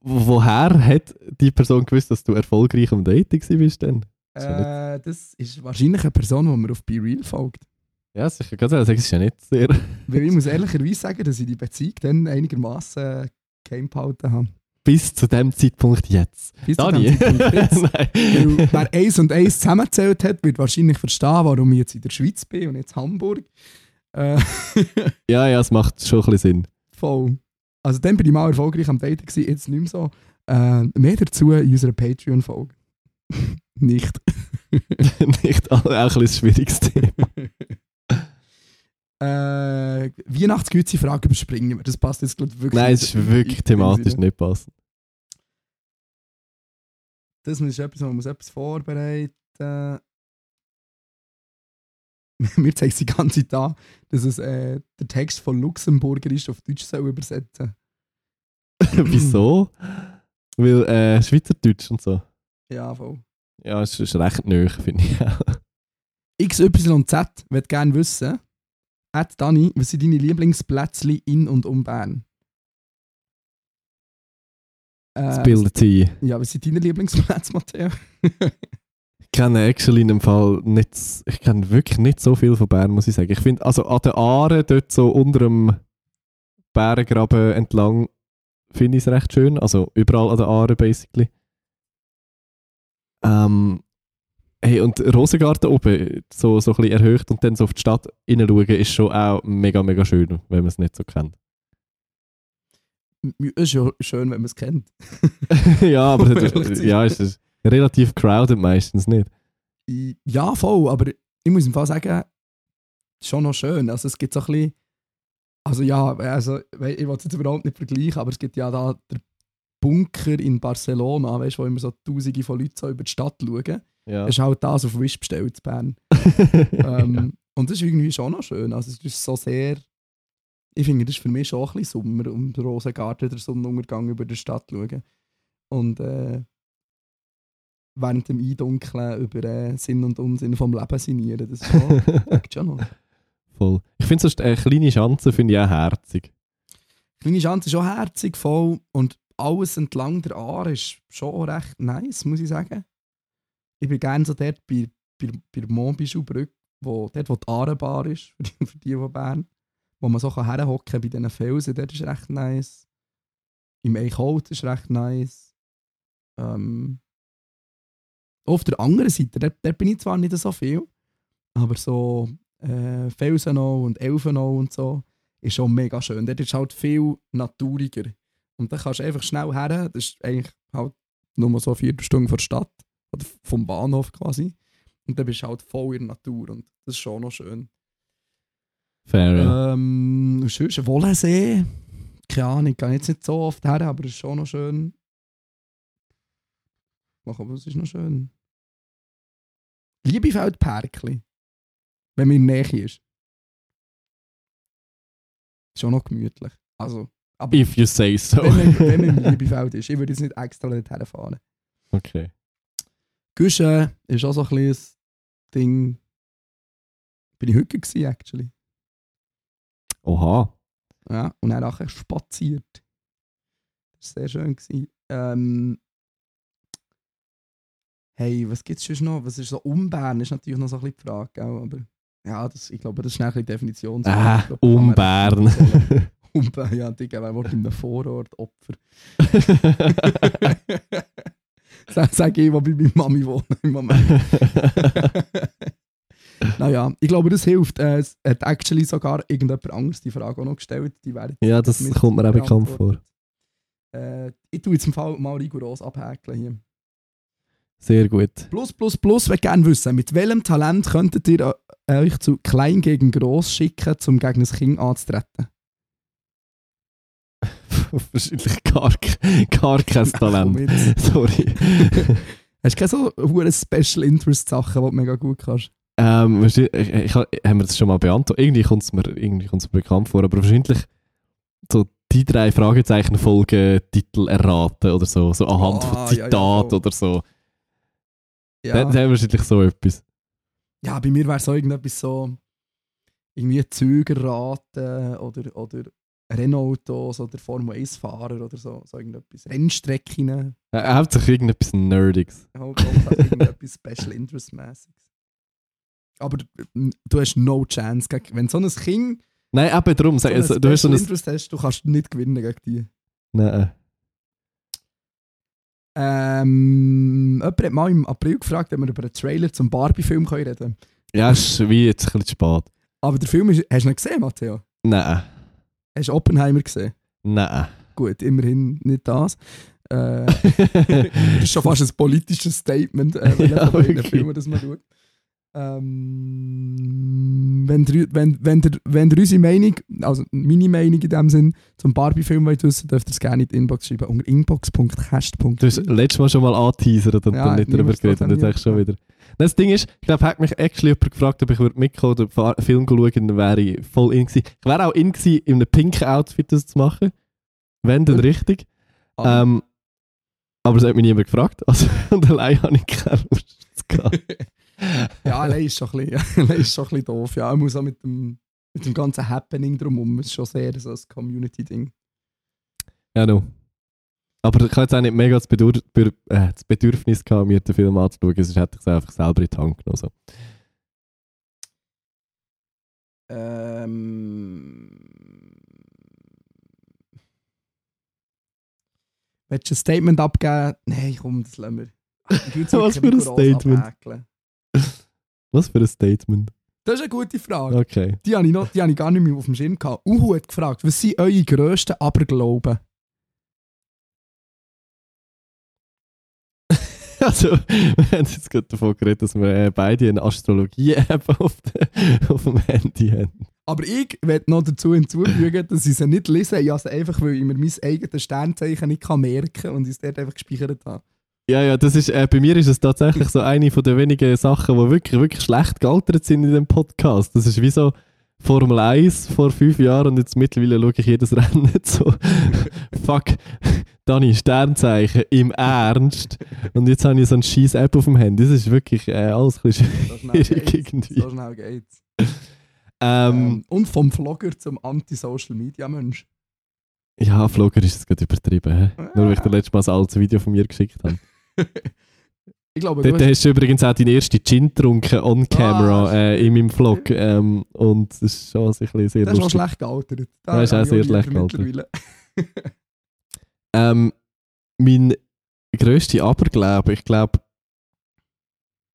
Woher hat die Person gewusst, dass du erfolgreich am Dating bist denn? Das Äh, das ist wahrscheinlich eine Person, die mir auf BeReal folgt. Ja, sicher. Ganz ehrlich, das ist ja nicht sehr. Weil ich muss ehrlicherweise sagen, dass ich die Beziehung dann einigermaßen geheim behalten habe. Bis zu dem Zeitpunkt jetzt. Bis zu Dani? dem Zeitpunkt jetzt. Wer eins und eins zusammengezählt hat, wird wahrscheinlich verstehen, warum ich jetzt in der Schweiz bin und jetzt Hamburg. Äh, Ja, ja, es macht schon ein bisschen voll. Also dann bin ich mal erfolgreich am Daten gewesen, jetzt nicht mehr so. Äh, mehr dazu in unserer Patreon-Folge. nicht. Sinn. nicht auch ein bisschen ein schwieriges Thema. Äh, Weihnachtsgüte-Frage überspringen wir. Das passt jetzt gerade wirklich Nein, es ist wirklich thematisch nicht passend. Das ist etwas, man muss etwas vorbereiten. Mir zeigt die ganze Zeit an, dass es äh, der Text von Luxemburger ist, auf Deutsch soll übersetzen. Wieso? Weil äh, Schweizerdeutsch und so. Ja, voll. Ja, es ist recht nöch, finde ich auch. XYZ wird gerne wissen, Ed Dani, was sind deine Lieblingsplätzchen in und um Bern? Das Äh, bildet sie. ja, was sind deine Lieblingsplätze, Matteo? Ich kenne actually in dem Fall nicht, ich kenne wirklich nicht so viel von Bern, muss ich sagen. Ich finde, also an der Aare, dort so unter dem Bärengraben entlang, finde ich es recht schön. Also überall an der Aare, basically. Ähm, hey, und Rosengarten oben, so, so ein bisschen erhöht und dann so auf die Stadt hineinschauen, ist schon auch mega, mega schön, wenn man es nicht so kennt. Es ist ja schön, wenn man es kennt. ja, aber das, Ehrlich ja, es ist relativ crowded meistens nicht. Ja, voll, aber ich muss im Fall sagen, schon noch schön. Also es gibt so ein bisschen, also ja, also ich will es jetzt überhaupt nicht vergleichen, aber es gibt ja da der Bunker in Barcelona, weißt du, wo immer so tausende von Leuten so über die Stadt schauen. Ja. Ist halt das auf Wish bestellt in Bern. ähm, und das ist irgendwie schon noch schön. Also es ist so sehr, ich finde, das ist für mich schon ein bisschen Sommer, um den Rosengarten, der Sonnenuntergang über die Stadt zu schauen. Und äh, während dem Eindunkeln über äh, Sinn und Unsinn vom Leben sinnieren, das ist schon, noch. Voll. Ich finde sonst äh, kleine Schanzen finde ich auch herzig. Kleine Schanze ist schon herzig, voll und alles entlang der Aare ist schon auch recht nice, muss ich sagen. Ich bin gerne so dort bei, bei, bei der Montbichou-Brücke, wo, dort wo die Aarebar ist, für die, für die von Bern, wo man so kann herhocken bei diesen Felsen, dort ist recht nice. Im Eichholt ist recht nice. Ähm, auf der anderen Seite, da, da bin ich zwar nicht so viel, aber so äh, Felsenau und Elfenau und so ist schon mega schön. Dort ist halt viel naturiger. Und da kannst du einfach schnell her. Das ist eigentlich halt nur so vier Stunden von der Stadt. Oder vom Bahnhof quasi. Und dann bist du halt voll in der Natur. Und das ist schon noch schön. Fair, ja. Ähm, sonst Wollensee. Keine Ahnung, ich gehe jetzt nicht so oft her, aber es ist schon noch schön. Ach, aber es ist noch schön. Liebefeldperkli. Wenn man in der Nähe ist. Ist schon noch gemütlich. Also, aber If you say so. wenn, man, wenn man im Liebefeld ist. Ich würde jetzt nicht extra dorthin fahren. okay. Guschen ist auch so ein kleines Ding. Bin ich heute gewesen, actually. Oha. Ja, und dann nachher spaziert. Das war sehr schön. Gewesen. Ähm, hey, was gibt es sonst noch? Was ist so Umbern? Ist natürlich noch so ein bisschen die Frage, gell? aber ja, das, ich glaube, das ist schnell ein bisschen Definition. Ah, glaube, kann man- Umbern. Umbern, ja, Digga, wer wird in einem Vorort Opfer? Sag, sag ich, wo bei meiner Mami wohne im Moment. naja, ich glaube, das hilft. Äh, Es hat actually sogar irgendjemand anderes die Frage auch noch gestellt. Die ja, das kommt mir auch bekannt vor. Äh, ich tue jetzt im Fall mal rigoros abhäkeln hier. Sehr gut. Plus, plus, plus, wir gerne wissen, mit welchem Talent könntet ihr äh, euch zu klein gegen gross schicken, um gegen ein Kind anzutreten? Wahrscheinlich gar, gar kein Komm Talent. Sorry. Hast du keine so Special Interest Sachen, die du mega gut kannst? ähm, wahrscheinlich- ich, ich, haben wir das schon mal beantwortet? Irgendwie kommt es mir, irgendwie kommt's mir bekannt vor, aber wahrscheinlich so die drei Fragezeichen Folgen Titel erraten oder so, so anhand Ah, von ja, ja, Zitat voll. oder so. Ja, Dann wir wahrscheinlich so etwas. ja bei mir wäre so irgendetwas so irgendwie Züge raten oder, oder Rennautos oder Formel 1 Fahrer oder so, so irgendetwas. Rennstrecken. Äh, hauptsächlich irgendetwas Nerdiges. Halt irgendetwas Special Interest mäßiges. Aber du hast no chance. Gegen, wenn so ein Kind Nein, eben darum. so also, du hast so ein. Interest hast, du kannst nicht gewinnen gegen die. Nein. Ähm, jemand hat mal im April gefragt, ob wir über einen Trailer zum Barbie-Film reden können. Ja, ist wie jetzt ein bisschen spät. Aber der Film ist, hast du ihn gesehen, Matteo? Nein. Hast du Oppenheimer gesehen? Nein. Gut, immerhin nicht das. Äh, das ist schon fast ein politisches Statement, äh, wenn Ja, ja, in den. Filmen das man schaut. Ähm, wenn, ihr, wenn, wenn, ihr, wenn ihr unsere Meinung, also meine Meinung in dem Sinn, zum Barbie-Film wollt wissen, dürft ihr es gerne in die Inbox schreiben. Unter inbox.cast.de. Du hast letztes Mal schon mal angeteasert und Ja, dann nicht darüber geredet und jetzt eigentlich schon wieder. Das Ding ist, ich glaube, hat mich actually jemand gefragt, ob ich mitkommen oder Fa- Film schauen, dann wäre ich voll in gewesen. Ich wäre auch in gewesen, in einem pinken Outfit das zu machen. Wenn, dann richtig. Ah. Ähm, aber es hat mich niemand gefragt. Also, und allein habe ich keine Lust gehen. Ja, allein ist schon ein bisschen, ist schon ein bisschen doof. Ja, ich muss auch mit dem, mit dem ganzen Happening drumherum, es ist schon sehr so ein Community-Ding. Ja, no. Aber ich habe jetzt auch nicht mega das, Bedur Bür äh, das Bedürfnis gehabt, mir den Film anzuschauen, sonst hätte ich es einfach selber in die Hand genommen. So. Ähm. Willst du ein Statement abgeben? Nein, komm, das lassen wir. Was für ein Statement? abhäkeln. Was für ein Statement. Das ist eine gute Frage. Okay. Die habe ich, noch, die habe ich gar nicht mehr auf dem Schirm gehabt. Uhu hat gefragt, was sind eure grössten Aberglauben? Also, wir haben jetzt gerade davon geredet, dass wir äh, beide eine Astrologie-App auf, auf dem Handy haben. Aber ich werde noch dazu hinzufügen, dass ich sie nicht lese. Ich habe sie einfach, weil ich mir mein eigenes Sternzeichen nicht kann merken kann und ich es dort einfach gespeichert habe. Ja, ja, das ist, äh, bei mir ist es tatsächlich so eine von den wenigen Sachen, die wirklich, wirklich schlecht gealtert sind in dem Podcast. Das ist wie so Formel 1 vor fünf Jahren und jetzt mittlerweile schaue ich jedes Rennen so. Fuck, Dani, Sternzeichen, im Ernst. Und jetzt habe ich so eine scheiß App auf dem Handy. Das ist wirklich äh, alles ein bisschen schwierig geht's. irgendwie. So schnell geht's. Ähm, Ähm, und vom Vlogger zum Anti-Social-Media-Mensch. ja, Vlogger ist es gerade übertrieben. Hä? Nur weil ich dir letztes Mal ein altes Video von mir geschickt habe. Ich glaube, Dort hast, du übrigens auch deinen ersten Gin getrunken on camera Ah, äh, in meinem Vlog. Ähm, und das ist schon ein bisschen sehr das ist auch lustig. schlecht gealtert. Das ist auch sehr schlecht gealtert. Ähm, mein grösste Aberglaube, ich glaube,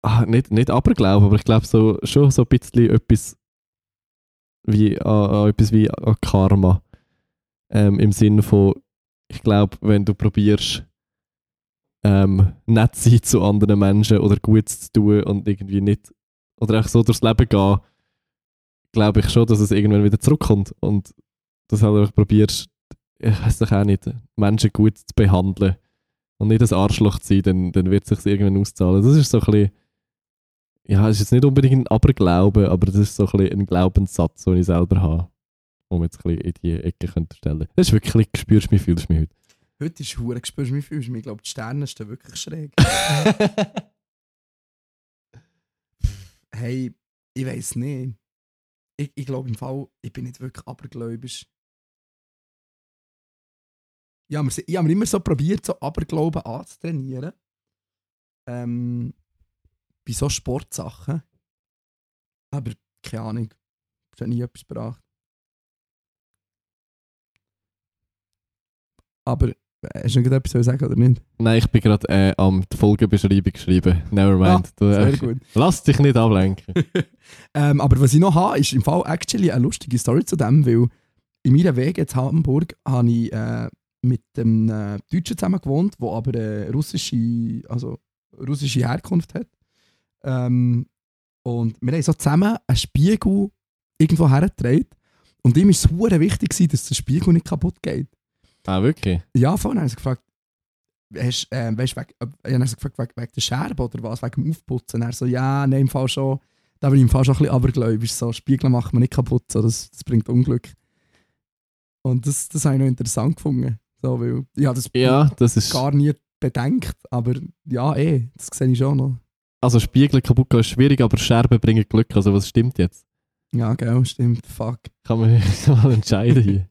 ah, nicht, nicht Aberglaube, aber ich glaube so, schon so ein bisschen etwas wie, an, an etwas wie an Karma. Ähm, Im Sinne von, ich glaube, wenn du probierst, ähm, nett sein zu anderen Menschen oder gut zu tun und irgendwie nicht, oder einfach so durchs Leben gehen, glaube ich schon, dass es irgendwann wieder zurückkommt und dass halt einfach probierst, ich weiß doch auch nicht, Menschen gut zu behandeln und nicht ein Arschloch zu sein, dann, dann wird es sich irgendwann auszahlen. Das ist so ein bisschen, ja, es ist jetzt nicht unbedingt ein Aberglaube, aber das ist so ein, bisschen ein Glaubenssatz, den ich selber habe, wo man jetzt ein bisschen in die Ecke könnte stellen. Das ist wirklich, spürst du mich, fühlst du mich heute. Heute ist hure mich fühlst du mich. Ich glaube, die Sterne stehen wirklich schräg. hey, ich weiß nicht. Ich, ich glaube im Fall, ich bin nicht wirklich abergläubisch. Ja, wir, ich habe immer so probiert, so Aberglauben anzutrainieren. Ähm, bei so Sportsachen. Aber keine Ahnung. Ich habe nie etwas gebracht. Aber hast du noch etwas zu sagen oder nicht? Nein, ich bin gerade äh, am die Folgenbeschreibung geschrieben. Nevermind. du, Sehr äh, gut. lass dich nicht ablenken. ähm, aber was ich noch habe, ist im Fall actually eine lustige Story zu dem, weil in meiner Wege in Hamburg habe ich äh, mit einem äh, Deutschen zusammen gewohnt, der aber äh, russische, also russische Herkunft hat. Ähm, und wir haben so zusammen einen Spiegel irgendwo hergetragen. Und ihm war es wichtig, dass der Spiegel nicht kaputt geht. Ah, wirklich? Ja, vorhin haben sie gefragt, hast, äh, weißt, weg, äh, ich habe sie gefragt, wegen, wegen der Scherbe oder was, wegen dem Aufputzen. Er so, ja, nein, im Fall schon. Da bin ich im Fall schon ein bisschen abergläubisch. So, Spiegel macht man nicht kaputt, so, das, das bringt Unglück. Und das, das habe ich noch interessant gefunden. So, weil, ja, das Ja, das ist. gar nie bedenkt, aber ja, eh, das sehe ich schon noch. Also Spiegel kaputt gehen ist schwierig, aber Scherben bringen Glück. Also was stimmt jetzt? Ja, genau, stimmt, fuck. Kann man mal entscheiden hier.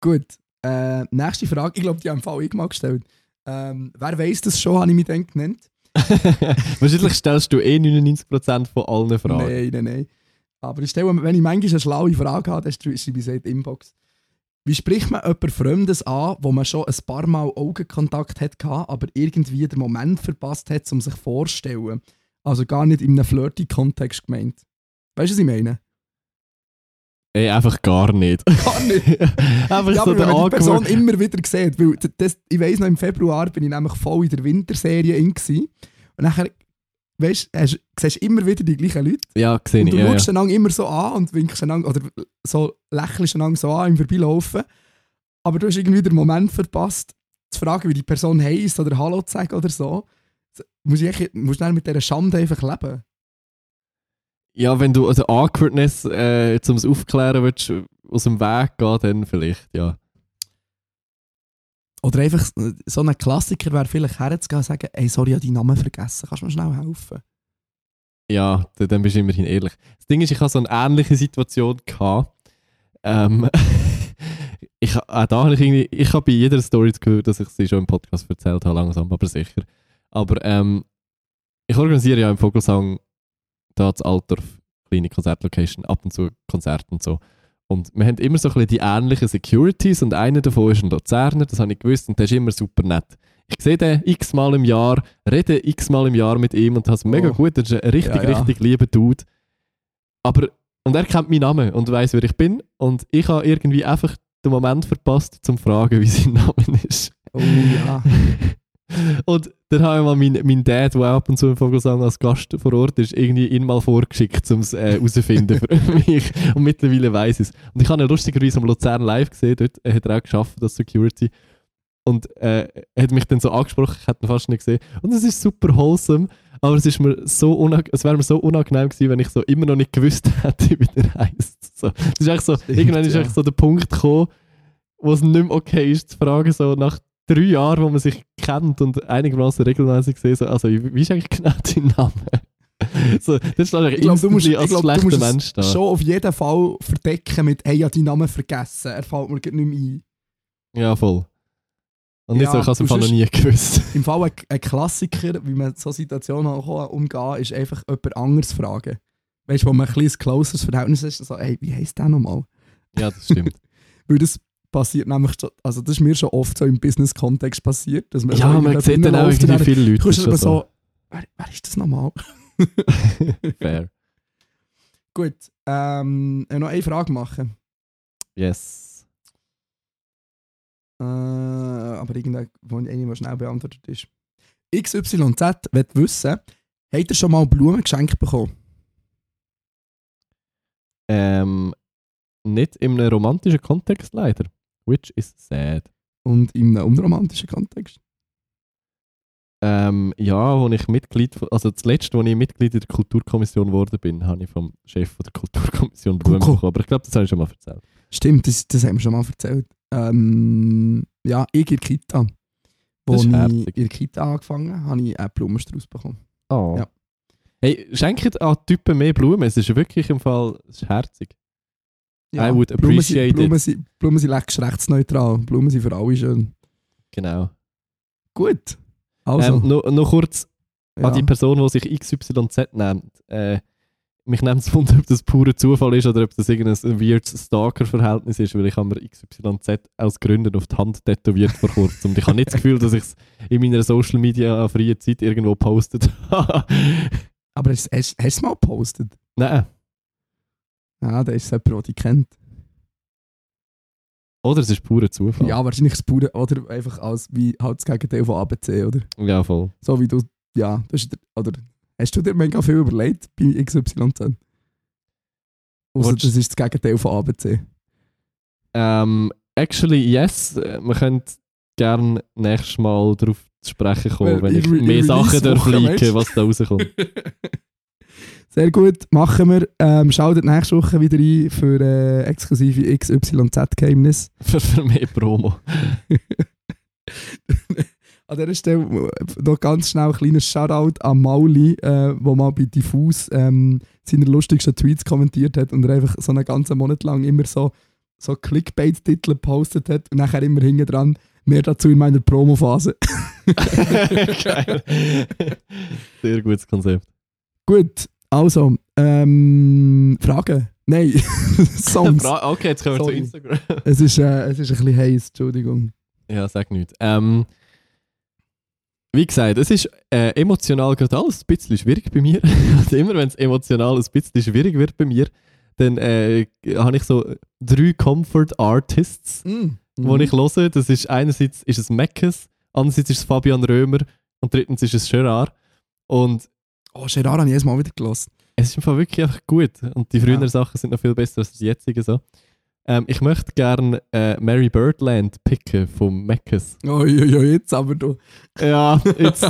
Gut, äh, nächste Frage, ich glaube, die haben Fall ich mal gestellt. Ähm, wer weiß das schon, habe ich mich dann genannt. Wahrscheinlich stellst du eh 99% von allen Fragen. Nein, nein, nein. Aber ich stelle, wenn ich manchmal eine schlaue Frage habe, dann schreibe ich sie in die Inbox. Wie spricht man jemand Fremdes an, wo man schon ein paar Mal Augenkontakt hat, aber irgendwie den Moment verpasst hat, um sich vorzustellen? Also gar nicht in einem flirty-Kontext gemeint. Weißt du, was ich meine? Ey, einfach gar nicht. Gar nicht. einfach Ja, so aber wenn man die Person immer wieder sieht, weil das, ich weiss noch, im Februar bin ich nämlich voll in der Winterserie in gewesen. und nachher, weißt du, siehst du immer wieder die gleichen Leute Ja, gesehen und ich. du Ja, ja. schaust einander immer so an und winkst einander, oder so lächelst einander so an im Vorbeilaufen, aber du hast irgendwie den Moment verpasst, zu fragen, wie die Person heisst oder Hallo zu sagen oder so. Musst du eigentlich- musst du dann mit dieser Schande einfach leben. Ja, wenn du also Awkwardness äh, zum es aufklären willst, aus dem Weg gehen, dann vielleicht, ja. Oder einfach so ein Klassiker wäre vielleicht herzugehen und sagen, ey, sorry, ich habe deinen Namen vergessen, kannst du mir schnell helfen? Ja, dann, dann bist du immerhin ehrlich. Das Ding ist, ich hatte so eine ähnliche Situation. Gehabt. Ähm, ich, auch da habe ich, irgendwie, ich habe bei jeder Story das Gefühl, dass ich sie schon im Podcast erzählt habe, langsam, aber sicher. Aber ähm, ich organisiere ja im Vogelsang da das Altdorf kleine Konzertlocation, ab und zu Konzerte und so. Und wir haben immer so ein bisschen die ähnlichen Securities und einer davon ist ein Luzerner, das habe ich gewusst und der ist immer super nett. Ich sehe den x-mal im Jahr, rede x-mal im Jahr mit ihm und habe es mega Oh. gut, das ist ein richtig, Ja, ja. richtig lieber Dude. Aber, und er kennt meinen Namen und weiß, wer ich bin und ich habe irgendwie einfach den Moment verpasst, zum fragen, wie sein Name ist. Oh ja. Und dann habe ich mal meinen mein Dad, der auch ab und zu im Vogelsang als Gast vor Ort ist, irgendwie ihn mal vorgeschickt, um es äh, herauszufinden für mich. Und mittlerweile weiß ich es. Und ich habe ihn lustigerweise am Luzern live gesehen, dort äh, hat er auch geschafft, das Security. Und äh, er hat mich dann so angesprochen, ich hätte ihn fast nicht gesehen. Und es ist super wholesome, aber es, ist mir so es wäre mir so unangenehm gewesen, wenn ich so immer noch nicht gewusst hätte, wie der heisst. So. Das ist echt so, Stimmt, irgendwann ist ja. echt so der Punkt gekommen, wo es nicht mehr okay ist, zu fragen, so nach drei Jahren, wo man sich kennt und einigermaßen regelmäßig sieht, so, also wie ist eigentlich genau dein Name? so, das ist Ich glaube, du musst, ich als glaub, du schlechter musst Mensch da. schon auf jeden Fall verdecken mit «Hey, ich habe deinen Namen vergessen, er fällt mir nicht mehr ein». Ja, voll. Und nicht Ja, so, ich habe es du im Fall noch nie gewusst. Im Fall ein, ein Klassiker, wie man so Situationen auch umgehen ist einfach jemand anderes fragen. Weißt du, wo man ein kleines closeres Verhältnis ist, so «Hey, wie heisst der nochmal?» ja, das stimmt. Weil das, passiert nämlich, schon- also das ist mir schon oft so im Business-Kontext passiert, dass man so Ja, irgendwie man sieht dann auch irgendwie viele Leute. Du aber schon so, wer, wer ist das nochmal? Fair. Gut, ähm, noch eine Frage machen. Yes. Äh, aber irgendeine, die schnell beantwortet ist. XYZ will wissen, habt ihr schon mal Blumen geschenkt bekommen? Ähm, nicht in einem romantischen Kontext leider. Which is sad. Und in einem unromantischen Kontext? Ähm, ja, als ich Mitglied, von- also das letzte, als ich Mitglied in der Kulturkommission geworden bin, habe ich vom Chef von der Kulturkommission Blumen bekommen. Aber ich glaube, das habe ich schon mal erzählt. Stimmt, das, das haben wir schon mal erzählt. Ähm, ja, ich in der Kita. Wo ich in der Kita angefangen habe, habe ich einen Blumenstrauß bekommen. Oh. Ja. Hey, schenkt an Typen mehr Blumen. Es ist wirklich im Fall es ist herzig. I would Blumen sind, appreciate Blumen it. sind, Blumen sind echt geschlechtsneutral. Blumen sind für alle schön. Genau. Gut. Also, ähm, noch, noch kurz ja. an die Person, die sich XYZ nennt. Äh, mich nimmt es Wunder, ob das purer Zufall ist oder ob das irgendein weirdes Stalker-Verhältnis ist, weil ich habe mir XYZ aus Gründen auf die Hand tätowiert vor kurzem. Und ich habe nicht das Gefühl, dass ich es in meiner Social Media freie Zeit irgendwo postet habe. Aber hast, hast, hast du es mal gepostet? Nein. Ja, da ist es jemand, der dich kennt. Oder es ist purer Zufall. Ja, wahrscheinlich das Pure, oder einfach als wie halt das Gegenteil von ABC, oder? ja voll. So wie du, ja, das ist, der- oder hast du dir mega viel überlegt bei XYZ? Also Wolltest- das ist das Gegenteil von ABC. Ähm, actually, yes. Äh, Wir können gerne nächstes Mal darauf zu sprechen kommen, Weil wenn ich in mehr Sachen weißt? was da rauskommt. Sehr gut, machen wir. Ähm, schaltet nächste Woche wieder ein für äh, exklusive XYZ-Geheimnis. für, für mehr Promo. An dieser Stelle äh, noch ganz schnell ein kleines Shoutout an Mauli, äh, wo mal bei Diffus ähm, seine lustigsten Tweets kommentiert hat und er einfach so einen ganzen Monat lang immer so, so Clickbait-Titel gepostet hat und nachher immer hinten dran mehr dazu in meiner Promophase. Geil. Sehr gutes Konzept. Gut, also, ähm, Fragen? Nein, Songs. Okay, jetzt kommen wir Sorry. zu Instagram. es, ist, äh, es ist ein bisschen heiß, Entschuldigung. Ja, sag nicht. Ähm, wie gesagt, es ist äh, emotional gerade alles ein bisschen schwierig bei mir. Und immer wenn es emotional ein bisschen schwierig wird bei mir, dann äh, habe ich so drei Comfort Artists, Mm. wo ich höre. Das ist einerseits ist es Meckes, andererseits ist es Fabian Römer und drittens ist es Gerard. Und Oh, Gerard habe ich jedes Mal wieder gelassen. es ist im Fall wirklich einfach gut. Und die früheren Ja. Sachen sind noch viel besser als die jetzigen so. Ähm, ich möchte gerne äh, Mary Birdland picken vom Meckes. Oh, ja, ja, jetzt aber du. Ja, jetzt,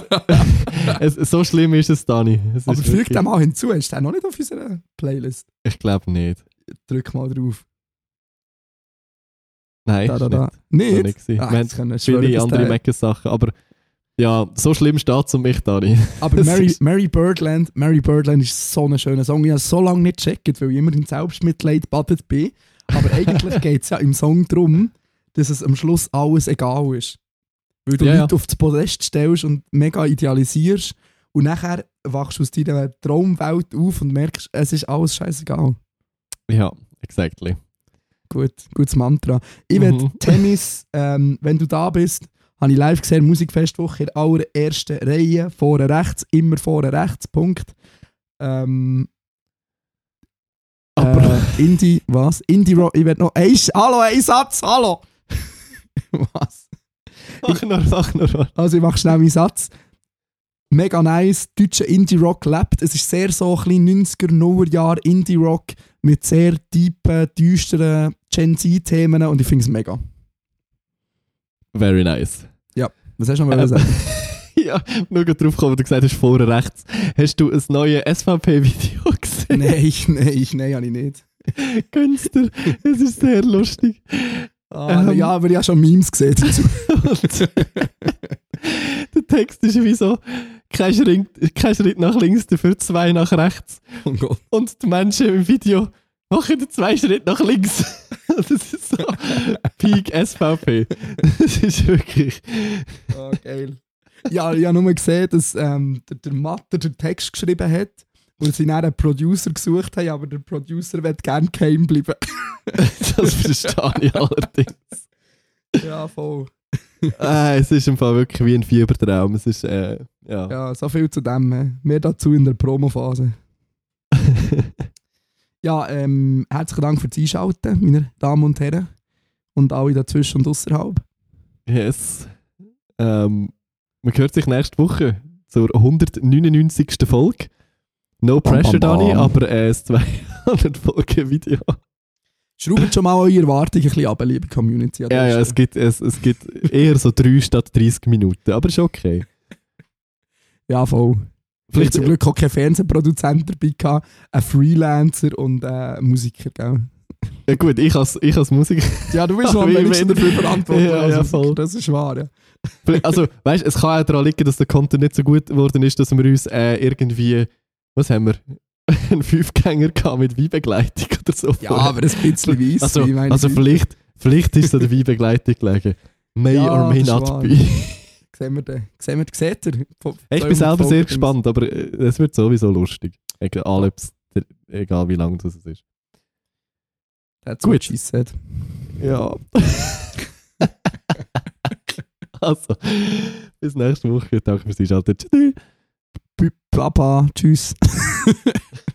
es, so schlimm ist es, Dani. Es aber füg den mal hinzu, ist der noch nicht auf unserer Playlist? Ich glaube nicht. Drück mal drauf. Nein, Da, da, da. nicht. Nicht? Gewesen. Ah, Wir haben viele andere der- Meckes-Sachen, aber ja, so schlimm steht es um mich, Dani. Aber Das Mary, Mary Birdland, Mary Birdland ist so ein schöner Song. Ich habe es so lange nicht gecheckt, weil ich immer in Selbstmitleid badet bin. Aber eigentlich geht es ja im Song darum, dass es am Schluss alles egal ist. Weil du Ja, ja. Leute auf das Podest stellst und mega idealisierst und nachher wachst du aus deiner Traumwelt auf und merkst, es ist alles scheißegal. Ja, exactly. Gut, gutes Mantra. Ich will Mhm. Tennis, ähm, wenn du da bist, habe ich live gesehen, Musikfestwoche in der allerersten Reihe, vorne rechts, immer vorne rechts, Punkt. Ähm, Aber- äh, Indie, was? Indie Rock, ich will noch, ein, hallo, ein Satz, hallo! was? Mach nur, mach nur. Also ich mache schnell meinen Satz. Mega nice, deutscher Indie-Rock lebt. Es ist sehr so ein bisschen 90er, 0er Jahr Indie-Rock mit sehr tiefen, düsteren Gen Z-Themen und ich finde es mega. Very nice. Was hast du noch Ähm, ähm, sagen? ja, nur gerade drauf gekommen, du gesagt hast, vorne rechts. Hast du ein neues SVP-Video gesehen? nein, nein, nein, habe ich nicht. Künstler, es ist sehr lustig. Ah, Ähm. ja, aber ich habe schon Memes gesehen. Und der Text ist wie so, kein Schritt, kein Schritt nach links, dafür zwei nach rechts. oh. Und die Menschen im Video machen den zwei Schritt nach links. Das ist so Peak SVP. Das ist wirklich... Oh, geil. Ja, ich habe nur gesehen, dass ähm, der, der Matter den Text geschrieben hat und sie dann einen Producer gesucht haben, aber der Producer will gerne geheim bleiben. Das verstehe ich allerdings. Ja, voll. äh, es ist im Fall wirklich wie ein Fiebertraum. Es ist, äh, ja. Ja, so viel zu dem. äh, Mehr dazu in der Promophase. Ja, ähm, herzlichen Dank fürs Einschalten, meine Damen und Herren. Und alle dazwischen und außerhalb. yes. Ähm, man hört sich nächste Woche zur 199. Folge. No Bam, bam, pressure, Dani, aber äh, es 200 Folgen Video. Schraubt schon mal eure Erwartungen ein bisschen ab, liebe Community. Ja, ja, es gibt, es, es gibt eher so 3 statt 30 Minuten, aber ist okay. ja voll. Vielleicht zum Glück auch kein Fernsehproduzent dabei gehabt, ein Freelancer und ein Musiker, gell? Ja, gut, ich als, ich als Musiker. Ja, du bist Aber am ich wenigsten bin- dafür verantwortlich. Ja, als ja, voll. Das ist wahr, ja. Also, weißt es kann auch daran liegen, dass der Content nicht so gut geworden ist, dass wir uns äh, irgendwie, was haben wir, einen Fünfgänger gehabt mit Weinbegleitung oder so. Ja, aber ein bisschen weiss. Also, also vielleicht, vielleicht ist es an der Weinbegleitung gelegen. May Ja, or may not wahr. be. Sehen wir den. Sehen wir? Von Hey, ich bin 200 selber sehr gespannt, aber äh, es wird sowieso lustig. Egal, egal wie lang das ist. That's Gut. what she said. Ja. also, bis nächste Woche. Danke fürs Einschalten. Tschüss. Papa, tschüss.